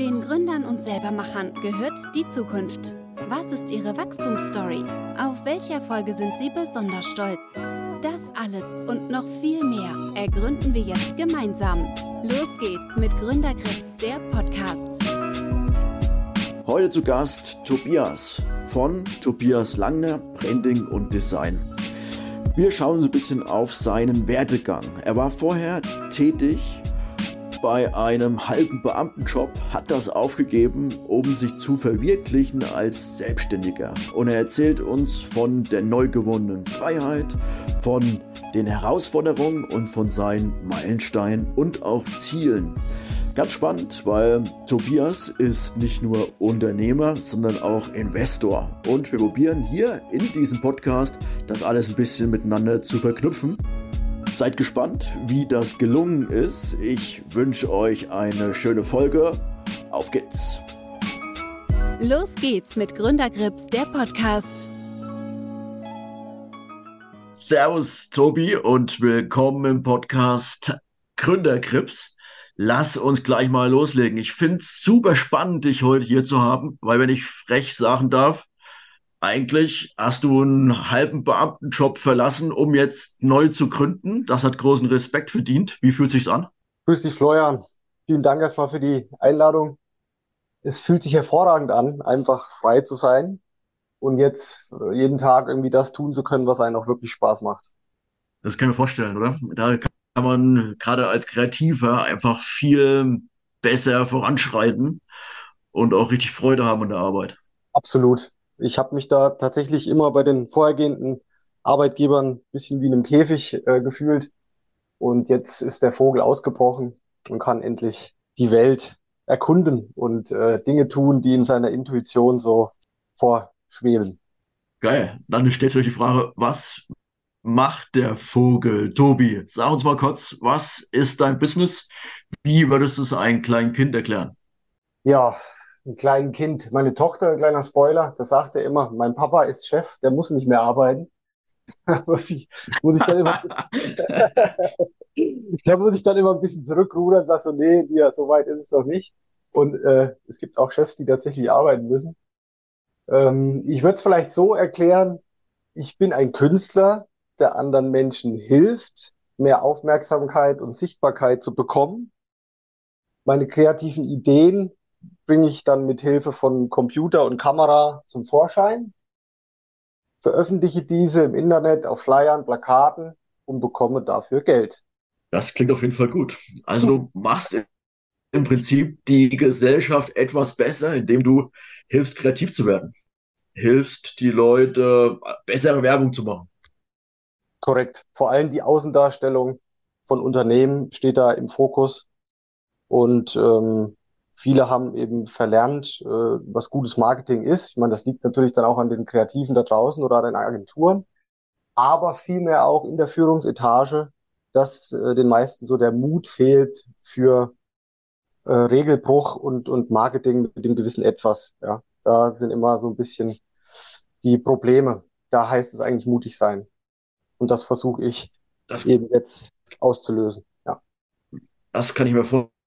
Den Gründern und Selbermachern gehört die Zukunft. Was ist ihre Wachstumsstory? Auf welche Erfolge sind sie besonders stolz? Das alles und noch viel mehr ergründen wir jetzt gemeinsam. Los geht's mit Gründergrips, der Podcast. Heute zu Gast Tobias von Tobias Langner, Branding und Design. Wir schauen so ein bisschen auf seinen Werdegang. Er war vorher tätig bei einem halben Beamtenjob, hat das aufgegeben, um sich zu verwirklichen als Selbstständiger. Und er erzählt uns von der neu gewonnenen Freiheit, von den Herausforderungen und von seinen Meilensteinen und auch Zielen. Ganz spannend, weil Tobias ist nicht nur Unternehmer, sondern auch Investor. Und wir probieren hier in diesem Podcast das alles ein bisschen miteinander zu verknüpfen. Seid gespannt, wie das gelungen ist. Ich wünsche euch eine schöne Folge. Auf geht's! Los geht's mit Gründergrips, der Podcast. Servus, Tobi, und willkommen im Podcast Gründergrips. Lass uns gleich mal loslegen. Ich finde es super spannend, dich heute hier zu haben, weil wenn ich frech sagen darf, eigentlich hast du einen halben Beamtenjob verlassen, um jetzt neu zu gründen. Das hat großen Respekt verdient. Wie fühlt sich's an? Grüß dich, Florian. Vielen Dank erstmal für die Einladung. Es fühlt sich hervorragend an, einfach frei zu sein und jetzt äh, jeden Tag irgendwie das tun zu können, was einen auch wirklich Spaß macht. Das kann ich mir vorstellen, oder? Da kann man gerade als Kreativer einfach viel besser voranschreiten und auch richtig Freude haben an der Arbeit. Absolut. Ich habe mich da tatsächlich immer bei den vorhergehenden Arbeitgebern ein bisschen wie in einem Käfig äh, gefühlt. Und jetzt ist der Vogel ausgebrochen und kann endlich die Welt erkunden und äh, Dinge tun, die in seiner Intuition so vorschweben. Geil. Dann stellt sich die Frage, was macht der Vogel? Tobi, sag uns mal kurz, was ist dein Business? Wie würdest du es einem kleinen Kind erklären? Ja, ein kleines Kind, meine Tochter, ein kleiner Spoiler, das sagt er immer, mein Papa ist Chef, der muss nicht mehr arbeiten. muss, ich, muss ich dann immer da muss ich dann immer ein bisschen zurückrudern und sage so, nee, ja, so weit ist es doch nicht. Und äh, es gibt auch Chefs, die tatsächlich arbeiten müssen. Ähm, ich würde es vielleicht so erklären, ich bin ein Künstler, der anderen Menschen hilft, mehr Aufmerksamkeit und Sichtbarkeit zu bekommen. Meine kreativen Ideen bringe ich dann mit Hilfe von Computer und Kamera zum Vorschein, veröffentliche diese im Internet auf Flyern, Plakaten und bekomme dafür Geld. Das klingt auf jeden Fall gut. Also du machst im Prinzip die Gesellschaft etwas besser, indem du hilfst, kreativ zu werden. Hilfst die Leute, bessere Werbung zu machen. Korrekt. Vor allem die Außendarstellung von Unternehmen steht da im Fokus. Und ähm, Viele haben eben verlernt, äh, was gutes Marketing ist. Ich meine, das liegt natürlich dann auch an den Kreativen da draußen oder an den Agenturen, aber vielmehr auch in der Führungsetage, dass äh, den meisten so der Mut fehlt für äh, Regelbruch und, und Marketing mit dem gewissen Etwas. Ja, da sind immer so ein bisschen die Probleme. Da heißt es eigentlich mutig sein. Und das versuche ich das, eben jetzt auszulösen. Ja. Das kann ich mir vorstellen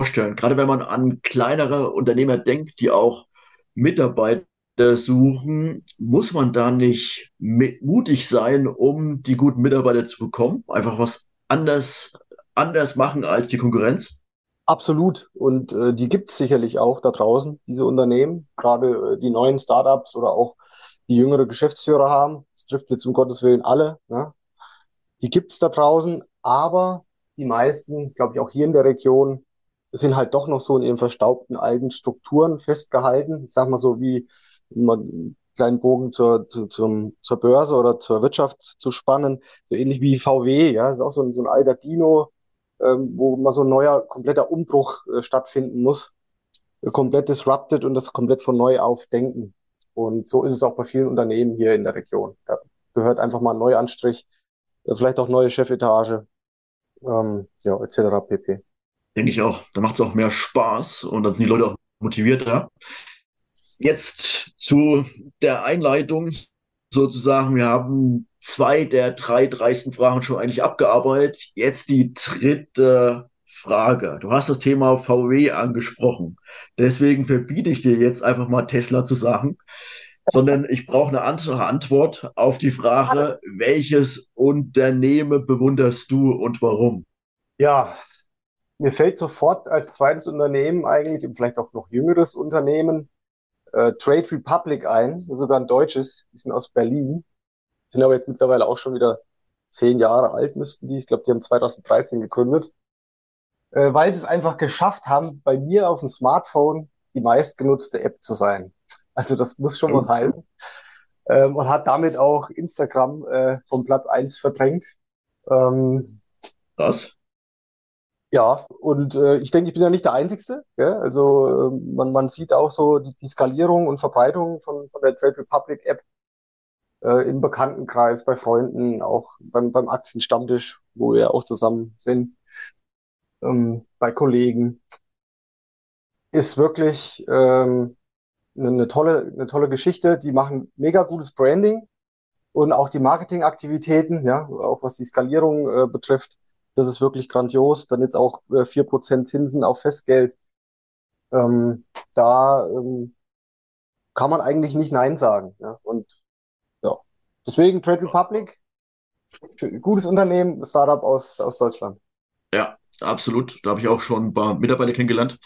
vorstellen. Gerade wenn man an kleinere Unternehmer denkt, die auch Mitarbeiter suchen, muss man da nicht mutig sein, um die guten Mitarbeiter zu bekommen? Einfach was anders, anders machen als die Konkurrenz? Absolut. Und äh, die gibt es sicherlich auch da draußen, diese Unternehmen, gerade äh, die neuen Startups oder auch die jüngere Geschäftsführer haben. Das trifft jetzt um Gottes Willen alle. Ne? Die gibt es da draußen, aber die meisten, glaube ich, auch hier in der Region, sind halt doch noch so in ihren verstaubten alten Strukturen festgehalten. Ich sag mal so wie einen kleinen Bogen zur, zu, zum, zur Börse oder zur Wirtschaft zu spannen, so ähnlich wie VW, ja, das ist auch so ein, so ein alter Dino, ähm, wo mal so ein neuer, kompletter Umbruch äh, stattfinden muss, komplett disrupted und das komplett von neu aufdenken. Und so ist es auch bei vielen Unternehmen hier in der Region. Da gehört einfach mal ein Neuanstrich, äh, vielleicht auch neue Chefetage, ähm, ja, etc. pp. Denke ich auch. Da macht es auch mehr Spaß und dann sind die Leute auch motivierter. Jetzt zu der Einleitung sozusagen. Wir haben zwei der drei dreisten Fragen schon eigentlich abgearbeitet. Jetzt die dritte Frage. Du hast das Thema VW angesprochen. Deswegen verbiete ich dir jetzt einfach mal Tesla zu sagen, sondern ich brauche eine andere Antwort auf die Frage, welches Unternehmen bewunderst du und warum? Ja, mir fällt sofort als zweites Unternehmen eigentlich und vielleicht auch noch jüngeres Unternehmen äh, Trade Republic ein, sogar ein deutsches, die sind aus Berlin, sind aber jetzt mittlerweile auch schon wieder zehn Jahre alt müssten die. Ich glaube, die haben 2013 gegründet, äh, weil sie es einfach geschafft haben, bei mir auf dem Smartphone die meistgenutzte App zu sein. Also das muss schon was heißen. Ähm, und hat damit auch Instagram äh, vom Platz eins verdrängt. Ähm, was? Ja, und äh, ich denke, ich bin ja nicht der Einzige. Gell? Also äh, man, man sieht auch so die, die Skalierung und Verbreitung von, von der Trade Republic App äh, im Bekanntenkreis, bei Freunden, auch beim, beim Aktienstammtisch, wo wir auch zusammen sind, ähm, bei Kollegen. Ist wirklich ähm, eine tolle, eine tolle Geschichte. Die machen mega gutes Branding und auch die Marketingaktivitäten, ja, auch was die Skalierung äh, betrifft das ist wirklich grandios. Dann jetzt auch äh, 4% Zinsen auf Festgeld. Ähm, da ähm, kann man eigentlich nicht Nein sagen. Ja? Und ja, deswegen Trade Republic, gutes Unternehmen, Startup aus, aus Deutschland. Ja, absolut. Da habe ich auch schon ein paar Mitarbeiter kennengelernt.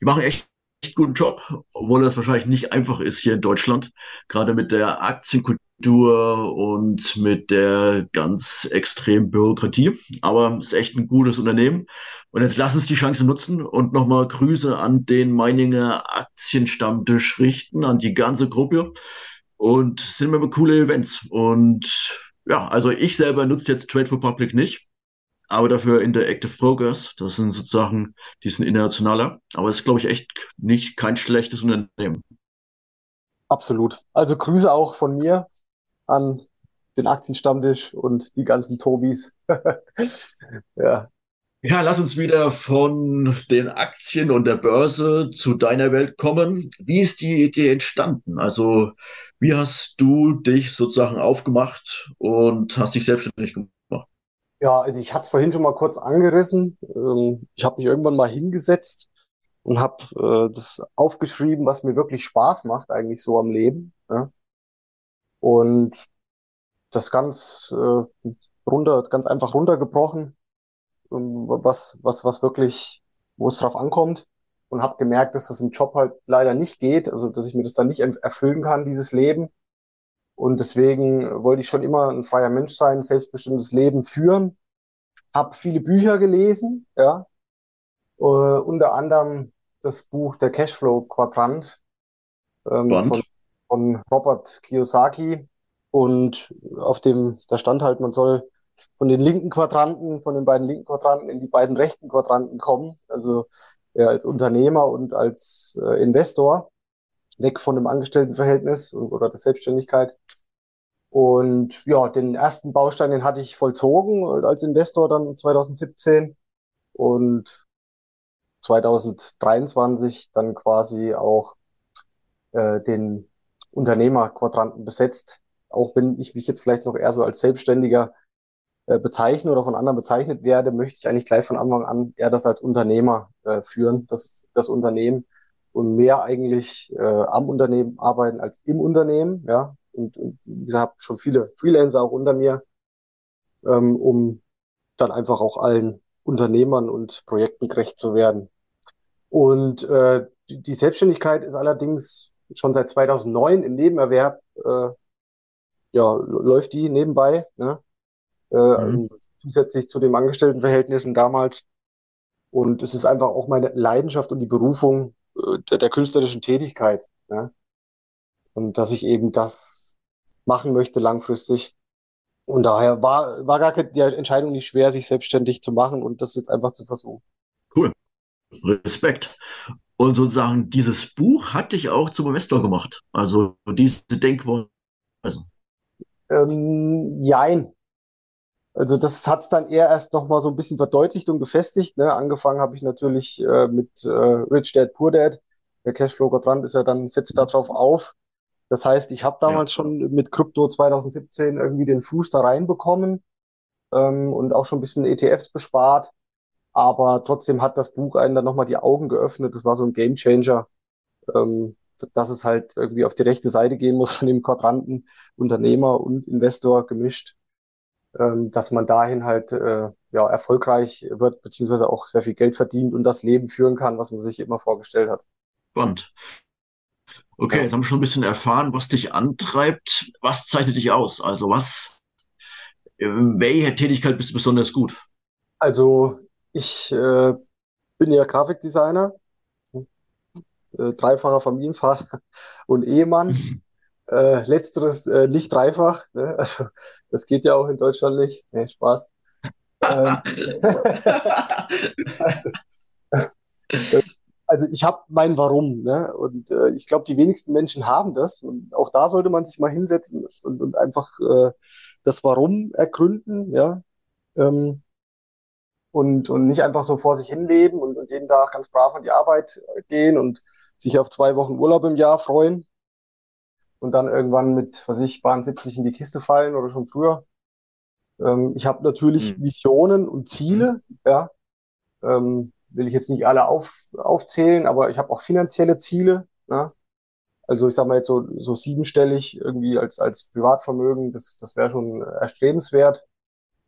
Die machen echt, echt guten Job, obwohl das wahrscheinlich nicht einfach ist hier in Deutschland, gerade mit der Aktienkultur Struktur und mit der ganz extremen Bürokratie. Aber es ist echt ein gutes Unternehmen. Und jetzt lass uns die Chance nutzen und nochmal Grüße an den Meininger Aktienstammtisch richten, an die ganze Gruppe. Und sind immer coole Events. Und ja, also ich selber nutze jetzt Trade for Public nicht, aber dafür Interactive Progress. Das sind sozusagen, die sind internationaler. Aber es ist, glaube ich, echt nicht kein schlechtes Unternehmen. Absolut. Also Grüße auch von mir an den Aktienstammtisch und die ganzen Tobis. ja. Ja, lass uns wieder von den Aktien und der Börse zu deiner Welt kommen. Wie ist die Idee entstanden? Also, wie hast du dich sozusagen aufgemacht und hast dich selbstständig gemacht? Ja, also ich hatte es vorhin schon mal kurz angerissen. Ähm, ich habe mich irgendwann mal hingesetzt und habe äh, das aufgeschrieben, was mir wirklich Spaß macht, eigentlich so am Leben. Und das ganz äh, runter, ganz einfach runtergebrochen, ähm, was, was, was wirklich, wo es drauf ankommt. Und habe gemerkt, dass das im Job halt leider nicht geht, also dass ich mir das dann nicht erfüllen kann, dieses Leben. Und deswegen wollte ich schon immer ein freier Mensch sein, selbstbestimmtes Leben führen. Habe viele Bücher gelesen, ja. Uh, unter anderem das Buch Der Cashflow Quadrant ähm, von von Robert Kiyosaki. Und auf dem, da stand halt, man soll von den linken Quadranten, von den beiden linken Quadranten in die beiden rechten Quadranten kommen. Also ja, als Unternehmer und als äh, Investor, weg von dem Angestelltenverhältnis oder der Selbstständigkeit. Und ja, den ersten Baustein, den hatte ich vollzogen als Investor dann 2017 und 2023 dann quasi auch äh, den Unternehmerquadranten besetzt, auch wenn ich mich jetzt vielleicht noch eher so als Selbstständiger äh, bezeichne oder von anderen bezeichnet werde, möchte ich eigentlich gleich von Anfang an eher das als Unternehmer äh, führen, das, das Unternehmen und mehr eigentlich äh, am Unternehmen arbeiten als im Unternehmen, ja. Und, und wie gesagt, schon viele Freelancer auch unter mir, ähm, um dann einfach auch allen Unternehmern und Projekten gerecht zu werden. Und äh, die, die Selbstständigkeit ist allerdings schon seit 2009 im Nebenerwerb, äh, ja, läuft die nebenbei, ne? Äh, mhm. zusätzlich zu den Angestelltenverhältnissen damals. Und es ist einfach auch meine Leidenschaft und die Berufung äh, der, der künstlerischen Tätigkeit. Ne? Und dass ich eben das machen möchte langfristig. Und daher war, war gar keine, die Entscheidung nicht schwer, sich selbstständig zu machen und das jetzt einfach zu versuchen. Cool. Respekt. Und sozusagen dieses Buch hat dich auch zum Investor gemacht. Also diese Denkweise. Ähm, jein. Also das hat es dann eher erst nochmal so ein bisschen verdeutlicht und gefestigt. Ne? Angefangen habe ich natürlich äh, mit äh, Rich Dad Poor Dad. Der Cashflow Quadrant ist ja dann, setzt darauf auf. Das heißt, ich habe damals ja. schon mit Krypto 2017 irgendwie den Fuß da reinbekommen ähm, und auch schon ein bisschen ETFs bespart Aber trotzdem hat das Buch einen dann nochmal die Augen geöffnet. Das war so ein Gamechanger, ähm, dass es halt irgendwie auf die rechte Seite gehen muss von dem Quadranten Unternehmer und Investor gemischt, ähm, dass man dahin halt äh, ja, erfolgreich wird, beziehungsweise auch sehr viel Geld verdient und das Leben führen kann, was man sich immer vorgestellt hat. Spannend. Okay, ja. jetzt haben wir schon ein bisschen erfahren, was dich antreibt. Was zeichnet dich aus? Also was, in welcher Tätigkeit bist du besonders gut? Also ich äh, bin ja Grafikdesigner, äh, dreifacher Familienvater und Ehemann. Äh, letzteres äh, nicht dreifach, ne? also das geht ja auch in Deutschland nicht. Nee, Spaß. ähm, also, also, ich habe mein Warum, ne? und äh, ich glaube, die wenigsten Menschen haben das. Und auch da sollte man sich mal hinsetzen und, und einfach äh, das Warum ergründen, ja. Ähm, und, und nicht einfach so vor sich hinleben und, und jeden Tag ganz brav an die Arbeit gehen und sich auf zwei Wochen Urlaub im Jahr freuen und dann irgendwann mit, was ich, Bahn 70 in die Kiste fallen oder schon früher. Ähm, ich habe natürlich mhm. Visionen und Ziele, ja. Ähm, will ich jetzt nicht alle auf, aufzählen, aber ich habe auch finanzielle Ziele. Ja? Also ich sage mal jetzt so, so siebenstellig irgendwie als, als Privatvermögen, das, das wäre schon erstrebenswert.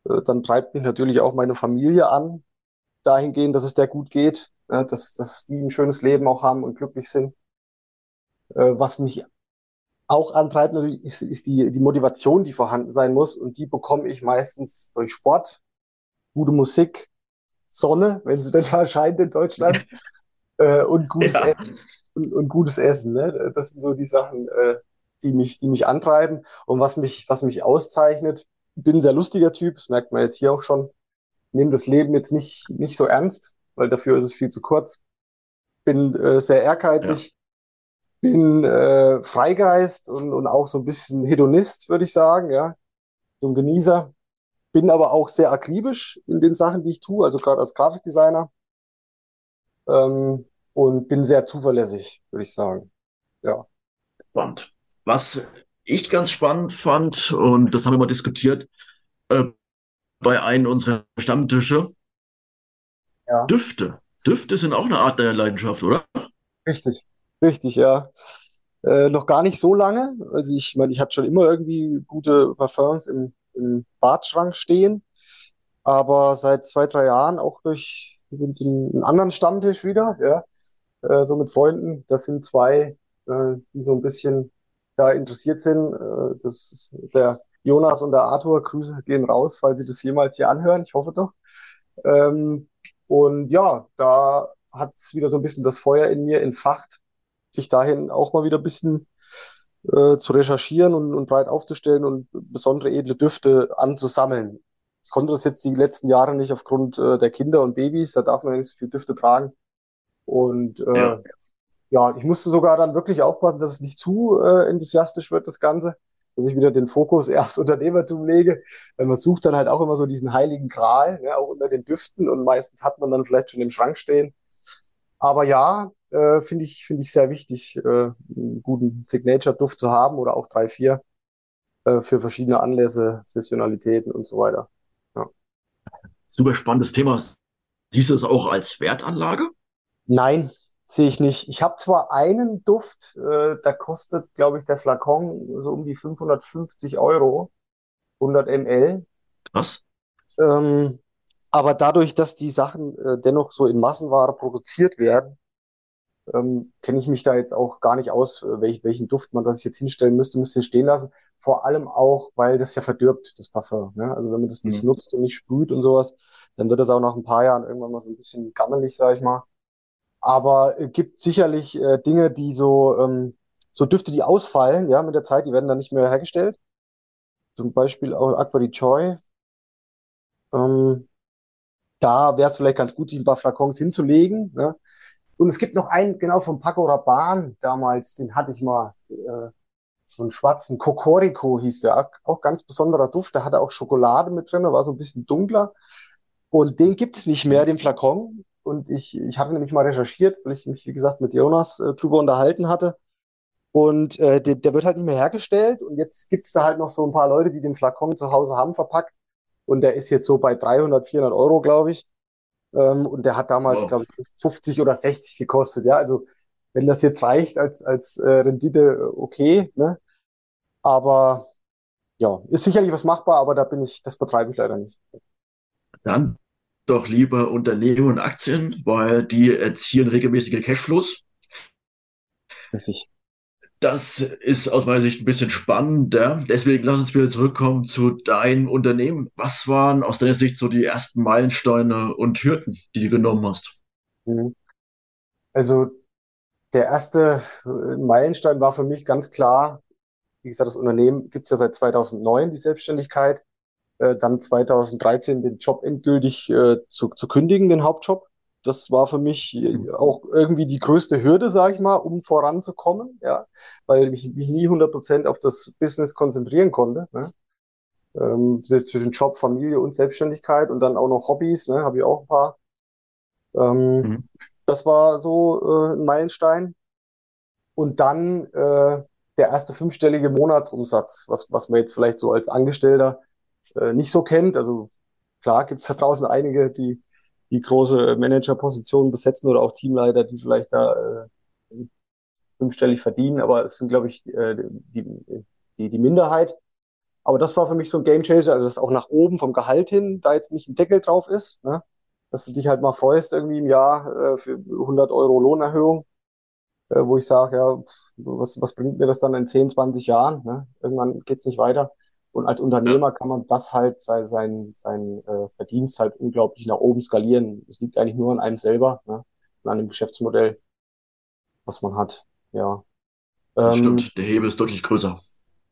Äh, dann treibt mich natürlich auch meine Familie an, dahingehend, dass es der gut geht, dass, dass die ein schönes Leben auch haben und glücklich sind. Äh, was mich auch antreibt natürlich ist, ist die, die Motivation, die vorhanden sein muss und die bekomme ich meistens durch Sport, gute Musik, Sonne, wenn sie denn mal scheint in Deutschland äh, und, gutes ja. Essen, und, und, gutes Essen. Ne? Das sind so die Sachen, die mich, die mich antreiben und was mich, was mich auszeichnet bin ein sehr lustiger Typ, das merkt man jetzt hier auch schon. Nehme das Leben jetzt nicht, nicht so ernst, weil dafür ist es viel zu kurz. Bin äh, sehr ehrgeizig, ja. bin äh, Freigeist und, und auch so ein bisschen Hedonist, würde ich sagen, ja. So ein Genießer. Bin aber auch sehr akribisch in den Sachen, die ich tue, also gerade als Grafikdesigner. Ähm, und bin sehr zuverlässig, würde ich sagen. Ja. Spannend. Was ich ganz spannend fand, und das haben wir mal diskutiert, äh, bei einem unserer Stammtische, ja. Düfte. Düfte sind auch eine Art deiner Leidenschaft, oder? Richtig, richtig, ja. Äh, noch gar nicht so lange. Also ich meine, ich hatte schon immer irgendwie gute Parfums im, im Badschrank stehen. Aber seit zwei, drei Jahren auch durch einen anderen Stammtisch wieder, ja, äh, so mit Freunden. Das sind zwei, äh, die so ein bisschen da interessiert sind. Äh, das ist der Jonas und der Arthur. Grüße gehen raus, falls Sie das jemals hier anhören. Ich hoffe doch. Ähm, und ja, da hat es wieder so ein bisschen das Feuer in mir entfacht, sich dahin auch mal wieder ein bisschen äh, zu recherchieren und, und breit aufzustellen und besondere edle Düfte anzusammeln. Ich konnte das jetzt die letzten Jahre nicht aufgrund äh, der Kinder und Babys, da darf man nicht so viel Düfte tragen. Und äh, ja ja, ich musste sogar dann wirklich aufpassen, dass es nicht zu äh, enthusiastisch wird, das Ganze. Dass ich wieder den Fokus eher aufs Unternehmertum lege. Weil man sucht dann halt auch immer so diesen heiligen Gral, ne, auch unter den Düften und meistens hat man dann vielleicht schon im Schrank stehen. Aber ja, äh, finde ich, finde ich sehr wichtig, äh, einen guten Signature-Duft zu haben oder auch drei, vier äh, für verschiedene Anlässe, Sessionalitäten und so weiter. Ja. Super spannendes Thema. Siehst du es auch als Wertanlage? Nein, sehe ich nicht. Ich habe zwar einen Duft, äh, da kostet, glaube ich, der Flakon so um die 550 Euro, 100 ml. Was? Ähm, aber dadurch, dass die Sachen äh, dennoch so in Massenware produziert werden, ähm, kenne ich mich da jetzt auch gar nicht aus, äh, welch, welchen Duft man das jetzt hinstellen müsste, müsste stehen lassen. Vor allem auch, weil das ja verdirbt, das Parfum. Ne? Also wenn man das nicht mhm. nutzt und nicht sprüht und sowas, dann wird das auch nach ein paar Jahren irgendwann mal so ein bisschen gammelig, sag ich mal. Aber es gibt sicherlich äh, Dinge, die so, ähm, so Düfte, die ausfallen, ja, mit der Zeit, die werden dann nicht mehr hergestellt. Zum Beispiel auch Aqua di Choi. Ähm, da wäre es vielleicht ganz gut, die ein paar Flakons hinzulegen. Ne? Und es gibt noch einen, genau vom Paco Rabanne damals, den hatte ich mal, äh, so einen schwarzen Cocorico hieß der, auch ganz besonderer Duft, da hatte auch Schokolade mit drin, war so ein bisschen dunkler. Und den gibt es nicht mehr, den Flakon. Und ich, ich hatte nämlich mal recherchiert, weil ich mich, wie gesagt, mit Jonas äh, drüber unterhalten hatte. Und äh, der, der wird halt nicht mehr hergestellt. Und jetzt gibt es da halt noch so ein paar Leute, die den Flakon zu Hause haben verpackt. Und der ist jetzt so bei 300, 400 Euro, glaube ich. Ähm, und der hat damals, wow. glaube ich, 50 oder 60 gekostet. Ja, also wenn das jetzt reicht als, als äh, Rendite, okay. Ne? Aber ja, ist sicherlich was machbar, aber da bin ich, das betreibe ich leider nicht. Dann doch lieber Unternehmen und Aktien, weil die erzielen regelmäßige Cashflows. Richtig. Das ist aus meiner Sicht ein bisschen spannender. Deswegen lass uns wieder zurückkommen zu deinem Unternehmen. Was waren aus deiner Sicht so die ersten Meilensteine und Hürden, die du genommen hast? Mhm. Also der erste Meilenstein war für mich ganz klar, wie gesagt, das Unternehmen gibt es ja seit 2009, die Selbstständigkeit. Äh, dann 2013 den Job endgültig äh, zu, zu kündigen, den Hauptjob. Das war für mich äh, mhm. auch irgendwie die größte Hürde, sage ich mal, um voranzukommen, ja, weil ich mich nie 100% auf das Business konzentrieren konnte. Ne? Ähm, zwischen Job, Familie und Selbstständigkeit und dann auch noch Hobbys, ne, habe ich auch ein paar. Ähm, mhm. Das war so äh, ein Meilenstein. Und dann äh, der erste fünfstellige Monatsumsatz, was, was man jetzt vielleicht so als Angestellter äh, nicht so kennt. Also klar gibt es da draußen einige, die die große Managerpositionen besetzen oder auch Teamleiter, die vielleicht da äh, fünfstellig verdienen, aber es sind, glaube ich, äh, die, die, die Minderheit. Aber das war für mich so ein Gamechanger, also dass auch nach oben vom Gehalt hin da jetzt nicht ein Deckel drauf ist, ne? dass du dich halt mal freust irgendwie im Jahr äh, für 100 Euro Lohnerhöhung, äh, wo ich sage, ja, was, was bringt mir das dann in 10, 20 Jahren? Ne? Irgendwann geht's nicht weiter. Und als Unternehmer kann man das halt, sein, sein, sein äh, Verdienst halt unglaublich nach oben skalieren. Es liegt eigentlich nur an einem selber, ne? und an dem Geschäftsmodell, was man hat. Ja. Ähm, stimmt, der Hebel ist deutlich größer.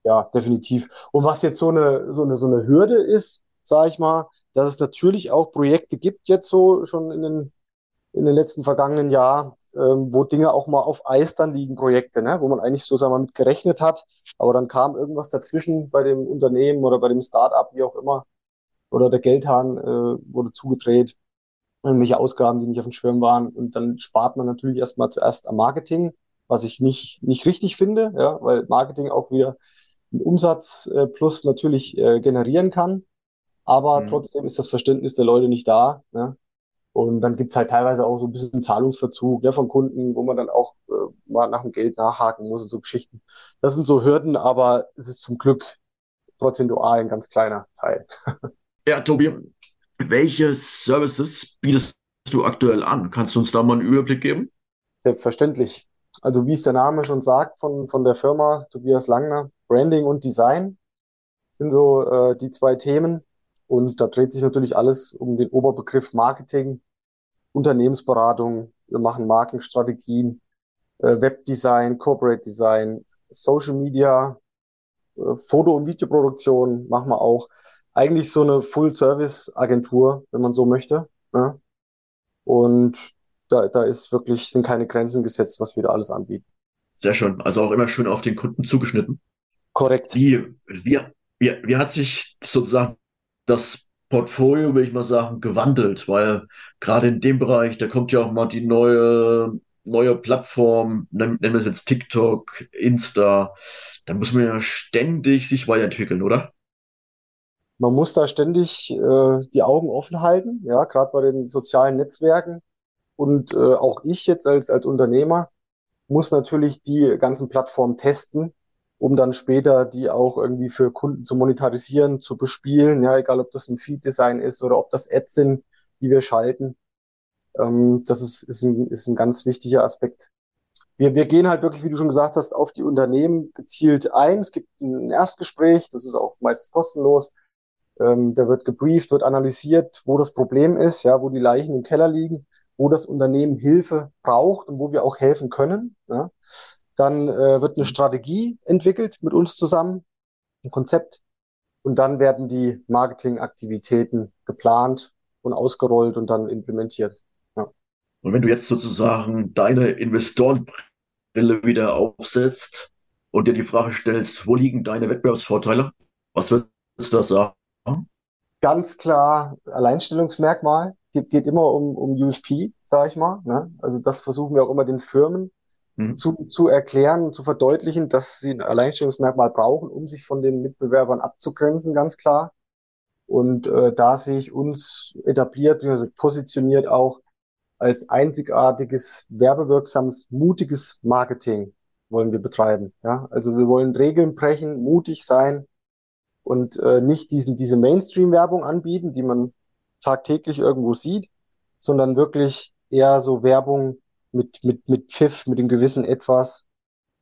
Ja, definitiv. Und was jetzt so eine, so eine, so eine Hürde ist, sage ich mal, dass es natürlich auch Projekte gibt, jetzt so schon in den, in den letzten vergangenen Jahren, ähm, wo Dinge auch mal auf Eis dann liegen, Projekte, ne? wo man eigentlich so sagen wir, mit gerechnet hat, aber dann kam irgendwas dazwischen bei dem Unternehmen oder bei dem Startup, wie auch immer, oder der Geldhahn äh, wurde zugedreht, irgendwelche Ausgaben, die nicht auf dem Schirm waren und dann spart man natürlich erstmal zuerst am Marketing, was ich nicht, nicht richtig finde, ja, weil Marketing auch wieder einen Umsatz äh, plus natürlich äh, generieren kann, aber mhm. trotzdem ist das Verständnis der Leute nicht da. Ne? Und dann gibt's halt teilweise auch so ein bisschen Zahlungsverzug ja, von Kunden, wo man dann auch äh, mal nach dem Geld nachhaken muss und so Geschichten. Das sind so Hürden, aber es ist zum Glück prozentual ein ganz kleiner Teil. Ja, Tobi, welche Services bietest du aktuell an? Kannst du uns da mal einen Überblick geben? Selbstverständlich. Also wie es der Name schon sagt von, von der Firma Tobias Langner, Branding und Design sind so äh, die zwei Themen. Und da dreht sich natürlich alles um den Oberbegriff Marketing, Unternehmensberatung. Wir machen Markenstrategien, äh, Webdesign, Corporate Design, Social Media, äh, Foto- und Videoproduktion machen wir auch. Eigentlich so eine Full-Service-Agentur, wenn man so möchte. Ne? Und da, da ist wirklich, sind keine Grenzen gesetzt, was wir da alles anbieten. Sehr schön. Also auch immer schön auf den Kunden zugeschnitten. Korrekt. Wie, wie, wie, wie hat sich sozusagen das Portfolio, will ich mal sagen, gewandelt, weil gerade in dem Bereich, da kommt ja auch mal die neue, neue Plattform, nennen wir es jetzt TikTok, Insta, da muss man ja ständig sich weiterentwickeln, oder? Man muss da ständig äh, die Augen offen halten, ja, gerade bei den sozialen Netzwerken. Und äh, auch ich jetzt als, als Unternehmer muss natürlich die ganzen Plattformen testen um dann später die auch irgendwie für Kunden zu monetarisieren, zu bespielen, ja, egal ob das ein Feed-Design ist oder ob das Ads sind, die wir schalten. Ähm, das ist, ist, ein, ist ein ganz wichtiger Aspekt. Wir, wir gehen halt wirklich, wie du schon gesagt hast, auf die Unternehmen gezielt ein. Es gibt ein Erstgespräch, das ist auch meist kostenlos. Ähm, da wird gebrieft, wird analysiert, wo das Problem ist, ja, wo die Leichen im Keller liegen, wo das Unternehmen Hilfe braucht und wo wir auch helfen können. Ja. Dann äh, wird eine Strategie entwickelt mit uns zusammen, ein Konzept. Und dann werden die Marketingaktivitäten geplant und ausgerollt und dann implementiert. Ja. Und wenn du jetzt sozusagen deine Investorenbrille wieder aufsetzt und dir die Frage stellst, wo liegen deine Wettbewerbsvorteile? Was würdest du da sagen? Ganz klar Alleinstellungsmerkmal. Geht, geht immer um, um USP, sage ich mal. Ne? Also das versuchen wir auch immer den Firmen mhm. zu, zu erklären, zu verdeutlichen, dass sie ein Alleinstellungsmerkmal brauchen, um sich von den Mitbewerbern abzugrenzen, ganz klar. Und äh, da sehe ich uns etabliert, also positioniert auch als einzigartiges, werbewirksames, mutiges Marketing wollen wir betreiben. Ja, also wir wollen Regeln brechen, mutig sein und äh, nicht diesen, diese Mainstream-Werbung anbieten, die man tagtäglich irgendwo sieht, sondern wirklich eher so Werbung mit, mit, mit Pfiff, mit dem gewissen Etwas,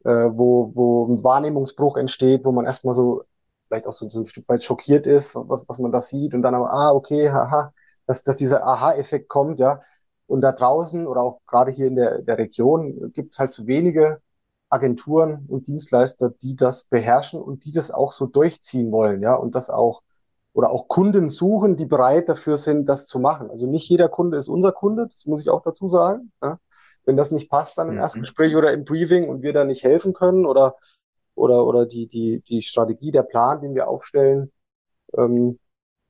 äh, wo, wo ein Wahrnehmungsbruch entsteht, wo man erstmal so vielleicht auch so, so ein Stück weit schockiert ist, was, was man da sieht und dann aber, ah, okay, haha, dass, dass dieser Aha-Effekt kommt, ja. Und da draußen oder auch gerade hier in der, der Region gibt es halt zu wenige Agenturen und Dienstleister, die das beherrschen und die das auch so durchziehen wollen, ja, und das auch oder auch Kunden suchen, die bereit dafür sind, das zu machen. Also nicht jeder Kunde ist unser Kunde, das muss ich auch dazu sagen. Ja. Wenn das nicht passt dann im mhm. Erstgespräch oder im Briefing und wir da nicht helfen können oder oder oder die die die Strategie, der Plan, den wir aufstellen, ähm,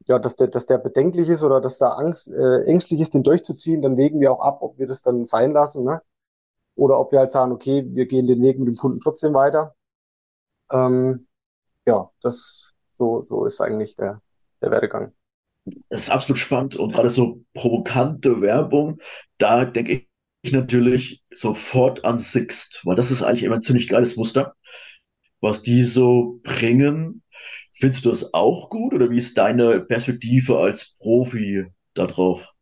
ja, dass der, dass der bedenklich ist oder dass da Angst, äh, ängstlich ist, den durchzuziehen, dann wägen wir auch ab, ob wir das dann sein lassen, ne? Oder ob wir halt sagen, okay, wir gehen den Weg mit dem Kunden trotzdem weiter. Ähm, ja, das so, so ist eigentlich der, der Werdegang. Das ist absolut spannend und gerade so provokante Werbung, da denke ich natürlich sofort an Sixt, weil das ist eigentlich immer ein ziemlich geiles Muster, was die so bringen. Findest du das auch gut oder wie ist deine Perspektive als Profi da drauf?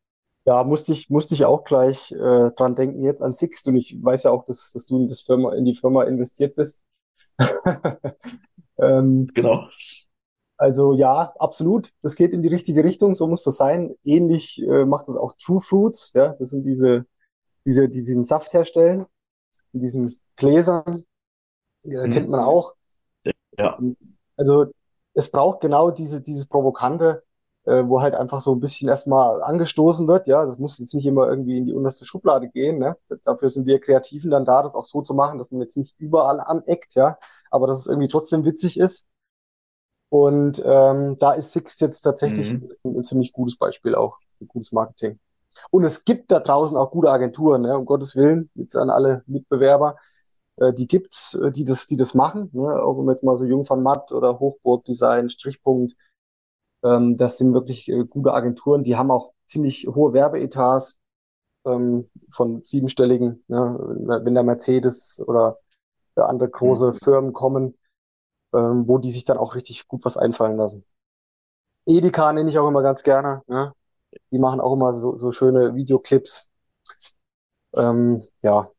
Ja, musste ich, musste ich auch gleich äh, dran denken, jetzt an Sixt und ich weiß ja auch, dass, dass du in, das Firma, in die Firma investiert bist. ähm, genau. Also ja, absolut. Das geht in die richtige Richtung, so muss das sein. Ähnlich äh, macht das auch True Fruits, ja. Das sind diese, diese, die diesen Saft herstellen, in diesen Gläsern. Äh, mhm. Kennt man auch. Ja. Also es braucht genau diese, dieses Provokante, äh, wo halt einfach so ein bisschen erstmal angestoßen wird. Ja, das muss jetzt nicht immer irgendwie in die unterste Schublade gehen. Ne? Dafür sind wir Kreativen dann da, das auch so zu machen, dass man jetzt nicht überall aneckt, ja, aber dass es irgendwie trotzdem witzig ist. Und ähm, da ist Six jetzt tatsächlich mhm. ein, ein, ziemlich gutes Beispiel auch für gutes Marketing. Und es gibt da draußen auch gute Agenturen, ne? um Gottes Willen, jetzt an alle Mitbewerber. Äh, die gibt's, äh, die das, die das machen, ne? auch mit mal so Jung von Matt oder Hochburg Design, Strichpunkt. Ähm, das sind wirklich äh, gute Agenturen, die haben auch ziemlich hohe Werbeetats ähm, von siebenstelligen, ne? wenn da Mercedes oder andere große mhm. Firmen kommen, ähm, wo die sich dann auch richtig gut was einfallen lassen. Edeka nenne ich auch immer ganz gerne. Ne? Die machen auch immer so, so schöne Videoclips. Ähm, ja.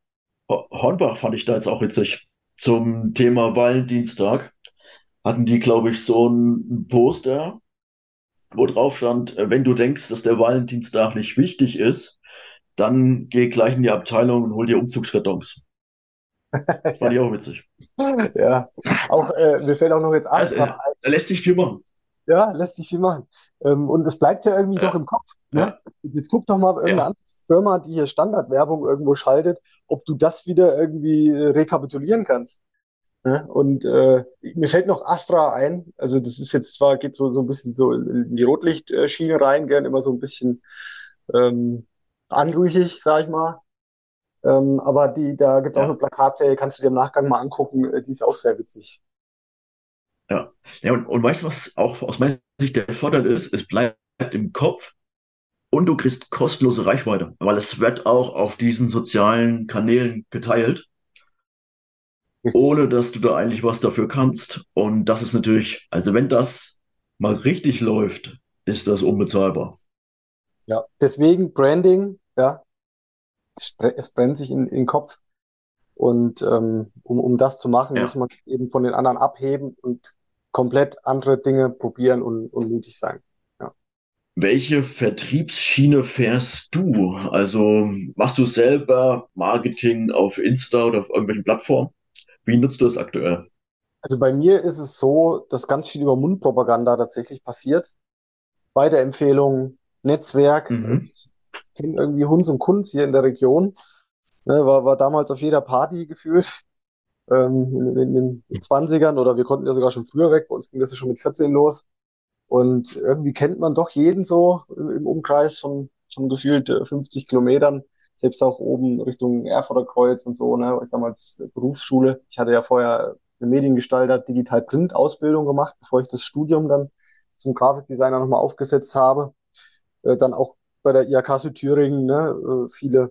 Hornbach fand ich da jetzt auch witzig. Zum Thema Valentinstag hatten die, glaube ich, so ein Poster, wo drauf stand, äh, wenn du denkst, dass der Valentinstag nicht wichtig ist, dann geh gleich in die Abteilung und hol dir Umzugskartons. Das fand ich auch witzig. Ja, auch äh, mir fällt auch noch jetzt Astra also, äh, lässt sich viel machen. Ja, lässt sich viel machen. Ähm, und es bleibt ja irgendwie ja. doch im Kopf. Ne? Ja. Jetzt guck doch mal irgendeine ja. andere Firma, die hier Standardwerbung irgendwo schaltet, ob du das wieder irgendwie äh, rekapitulieren kannst. Ne? Und äh, mir fällt noch Astra ein. Also das ist jetzt zwar, geht so, so ein bisschen so in die Rotlichtschiene rein, gern immer so ein bisschen ähm, anrüchig, sag ich mal. Ähm, aber die, da gibt es auch eine Plakatserie, kannst du dir im Nachgang mal angucken, äh, die ist auch sehr witzig. Ja, ja und, und weißt du, was auch aus meiner Sicht der Vorteil ist? Es bleibt im Kopf und du kriegst kostenlose Reichweite, weil es wird auch auf diesen sozialen Kanälen geteilt, ohne dass du da eigentlich was dafür kannst. Und das ist natürlich, also wenn das mal richtig läuft, ist das unbezahlbar. Ja, deswegen Branding, ja, es brennt sich in, in den Kopf. Und ähm, um, um das zu machen, ja. muss man eben von den anderen abheben und komplett andere Dinge probieren und, und mutig sein. Ja. Welche Vertriebsschiene fährst du? Also machst du selber Marketing auf Insta oder auf irgendwelchen Plattformen? Wie nutzt du das aktuell? Also bei mir ist es so, dass ganz viel über Mundpropaganda tatsächlich passiert. Weiterempfehlungen, Netzwerk. Mhm kenne irgendwie Hunds und Kunz hier in der Region. Ne, war, war damals auf jeder Party gefühlt. Ähm, in, in, den 20ern oder wir konnten ja sogar schon früher weg. Bei uns ging das ja schon mit 14 los. Und irgendwie kennt man doch jeden so im, im Umkreis von, von gefühlt 50 Kilometern. Selbst auch oben Richtung Erfurter Kreuz und so, ne, ich damals Berufsschule. Ich hatte ja vorher eine Mediengestalter Digital Print Ausbildung gemacht, bevor ich das Studium dann zum Grafikdesigner nochmal aufgesetzt habe. Äh, dann auch bei der IHK Südthüringen ne, äh, viele äh,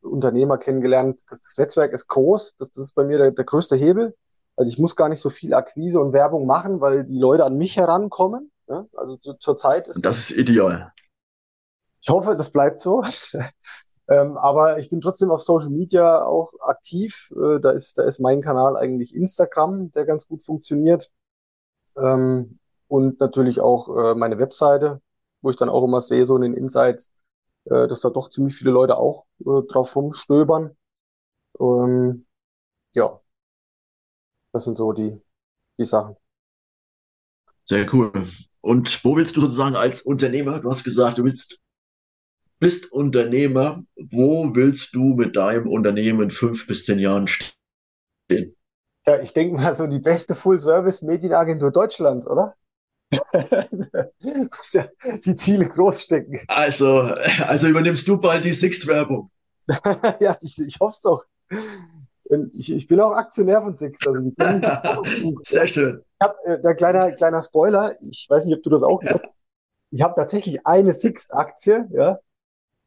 Unternehmer kennengelernt. Das, das Netzwerk ist groß, das, das ist bei mir der, der größte Hebel. Also ich muss gar nicht so viel Akquise und Werbung machen, weil die Leute an mich herankommen. Ne? Also zu, zur Zeit ist das ist ideal. Ich hoffe, das bleibt so. ähm, aber ich bin trotzdem auf Social Media auch aktiv. Äh, da ist, da ist mein Kanal eigentlich Instagram, der ganz gut funktioniert. Ähm, und natürlich auch äh, meine Webseite, wo ich dann auch immer sehe, so in den Insights, äh, dass da doch ziemlich viele Leute auch äh, drauf rumstöbern. Ähm, ja, das sind so die, die Sachen. Sehr cool. Und wo willst du sozusagen als Unternehmer, du hast gesagt, du willst bist Unternehmer, wo willst du mit deinem Unternehmen in fünf bis zehn Jahren stehen? Ja, ich denke mal so die beste Full-Service-Medienagentur Deutschlands, oder? die Ziele groß stecken. Also, also übernimmst du bald die Sixt-Werbung. ja, ich, ich hoffe es doch. Ich, ich, bin auch Aktionär von Sixt. Also Sehr schön. Ich hab, äh, der kleiner, kleiner Spoiler, ich weiß nicht, ob du das auch ja. Ich habe tatsächlich eine Sixt-Aktie, ja,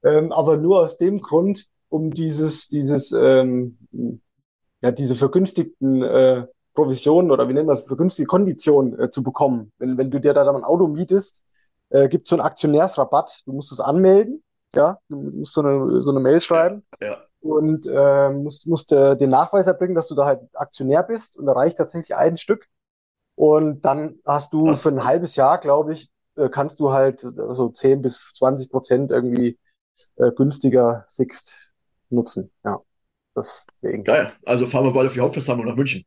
ähm, aber nur aus dem Grund, um dieses, dieses, ähm, ja, diese vergünstigten äh, Provisionen oder wie nennen wir das, vergünstigte Konditionen äh, zu bekommen. Wenn, wenn du dir da dann ein Auto mietest, äh, gibt es so einen Aktionärsrabatt. Du musst es anmelden, ja, du musst so eine, so eine Mail schreiben. Ja. Und äh, musst, musst äh, den Nachweis erbringen, dass du da halt Aktionär bist und da reicht tatsächlich ein Stück. Und dann hast du Was? für ein halbes Jahr, glaube ich, äh, kannst du halt so 10 bis 20 Prozent irgendwie äh, günstiger Sixt nutzen. Ja, deswegen. Geil. Also fahren wir bald auf die Hauptversammlung nach München.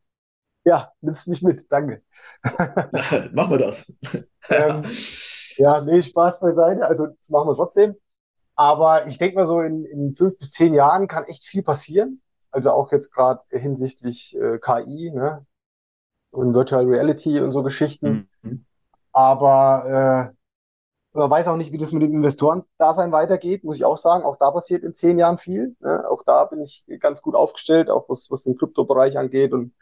Ja, nimmst mich mit, danke. machen wir das. ähm, ja, nee, Spaß beiseite. Also das machen wir trotzdem. Aber ich denke mal so, in, in fünf bis zehn Jahren kann echt viel passieren. Also auch jetzt gerade hinsichtlich äh, KI ne? und Virtual Reality und so Geschichten. Mhm. Aber äh, man weiß auch nicht, wie das mit dem Investorendasein weitergeht, muss ich auch sagen. Auch da passiert in zehn Jahren viel. Ne? Auch da bin ich ganz gut aufgestellt, auch was, was den Kryptobereich angeht und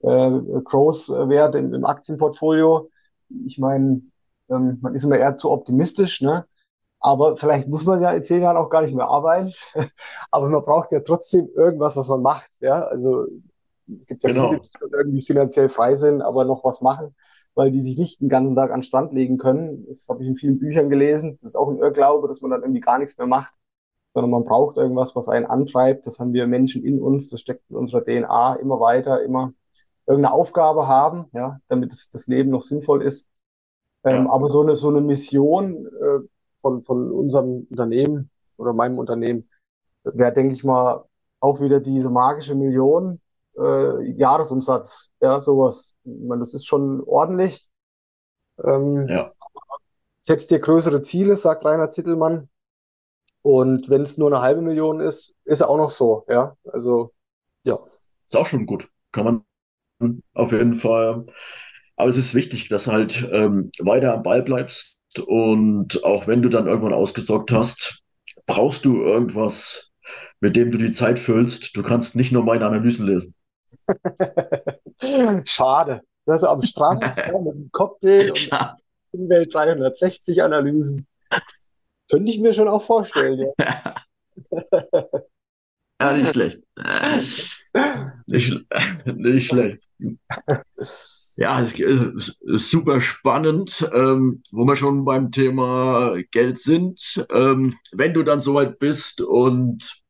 äh, Growth-Wert im, im Aktienportfolio. Ich meine, ähm, man ist immer eher zu optimistisch, ne? Aber vielleicht muss man ja in zehn Jahren auch gar nicht mehr arbeiten. Aber man braucht ja trotzdem irgendwas, was man macht. Ja, also es gibt ja genau. viele, die irgendwie finanziell frei sind, aber noch was machen weil die sich nicht den ganzen Tag an den Strand legen können. Das habe ich in vielen Büchern gelesen. Das ist auch ein Irrglaube, dass man dann irgendwie gar nichts mehr macht, sondern man braucht irgendwas, was einen antreibt. Das haben wir Menschen in uns, das steckt in unserer DNA immer weiter, immer irgendeine Aufgabe haben, ja, damit es, das Leben noch sinnvoll ist. Ähm, ja. Aber so eine, so eine Mission äh, von, von unserem Unternehmen oder meinem Unternehmen wäre, denke ich mal, auch wieder diese magische Million, äh, Jahresumsatz, ja, sowas. Ich meine, das ist schon ordentlich. Ähm, ja. Setzt dir größere Ziele, sagt Rainer Zittelmann. Und wenn es nur eine halbe Million ist, ist auch noch so, ja. Also, ja. Ist auch schon gut. Kann man auf jeden Fall. Aber es ist wichtig, dass du halt ähm, weiter am Ball bleibst. Und auch wenn du dann irgendwann ausgesorgt hast, brauchst du irgendwas, mit dem du die Zeit füllst. Du kannst nicht nur meine Analysen lesen. Schade. Das ist am Strand ja, mit einem Cocktail und Umwelt 360 Analysen. Könnte ich mir schon auch vorstellen, ja. ja, nicht schlecht. Nicht, nicht schlecht. Ja, es ist super spannend, ähm, wo wir schon beim Thema Geld sind. Ähm, wenn du dann soweit bist und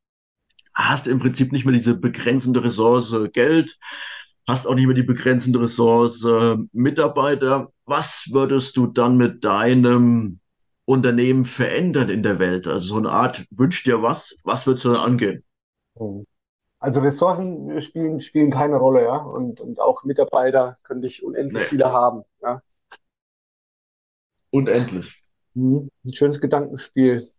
hast im Prinzip nicht mehr diese begrenzende Ressource Geld, hast auch nicht mehr die begrenzende Ressource Mitarbeiter. Was würdest du dann mit deinem Unternehmen verändern in der Welt? Also so eine Art, wünsch dir was, was würdest du dann angehen? Also Ressourcen spielen, spielen keine Rolle, ja. Und, und auch Mitarbeiter könnte ich unendlich nee. viele haben, ja. Unendlich. Mhm. Ein schönes Gedankenspiel.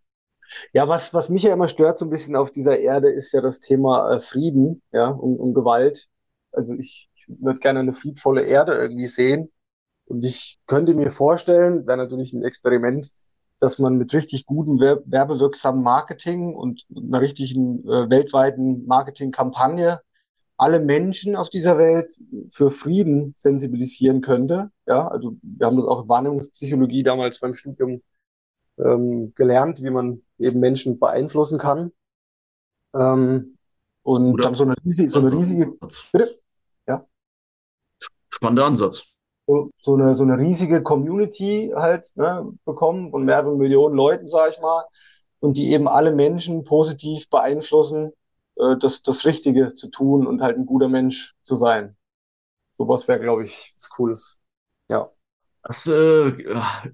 Ja, was, was mich ja immer stört so ein bisschen auf dieser Erde, ist ja das Thema äh, Frieden, ja, und, und Gewalt. Also ich, ich würde gerne eine friedvolle Erde irgendwie sehen. Und ich könnte mir vorstellen, wäre natürlich ein Experiment, dass man mit richtig gutem werbewirksamen Marketing und einer richtigen äh, weltweiten Marketingkampagne alle Menschen auf dieser Welt für Frieden sensibilisieren könnte. Ja, also wir haben das auch Wahrnehmungspsychologie damals beim Studium ähm, gelernt, wie man eben Menschen beeinflussen kann. Ähm, und Oder dann so eine riesige, so eine riesige, bitte? Ja. Spannender Ansatz. So, so eine, so eine riesige Community halt ne, bekommen von mehreren Millionen Leuten, sage ich mal, und die eben alle Menschen positiv beeinflussen, äh, das, das Richtige zu tun und halt ein guter Mensch zu sein. Sowas wäre, glaube ich, was Cooles. Ja. Das äh,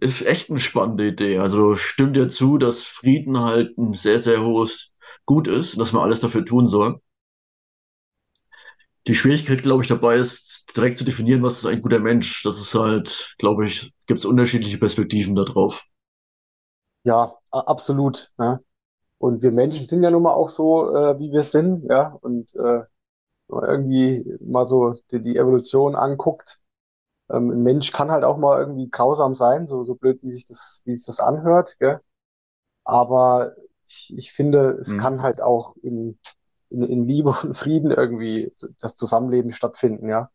ist echt eine spannende Idee. Also stimmt dir zu, dass Frieden halt ein sehr, sehr hohes Gut ist und dass man alles dafür tun soll. Die Schwierigkeit, glaube ich, dabei ist, direkt zu definieren, was ist ein guter Mensch. Das ist halt, glaube ich, gibt es unterschiedliche Perspektiven darauf. Ja, absolut. Ne? Und wir Menschen sind ja nun mal auch so, äh, wie wir sind, ja. Und äh, irgendwie mal so die, die Evolution anguckt, ähm, ein Mensch kann halt auch mal irgendwie grausam sein, so, so blöd, wie sich das, wie sich das anhört, gell? Aber ich, ich finde, es mhm. kann halt auch in, in, in Liebe und Frieden irgendwie das Zusammenleben stattfinden, ja.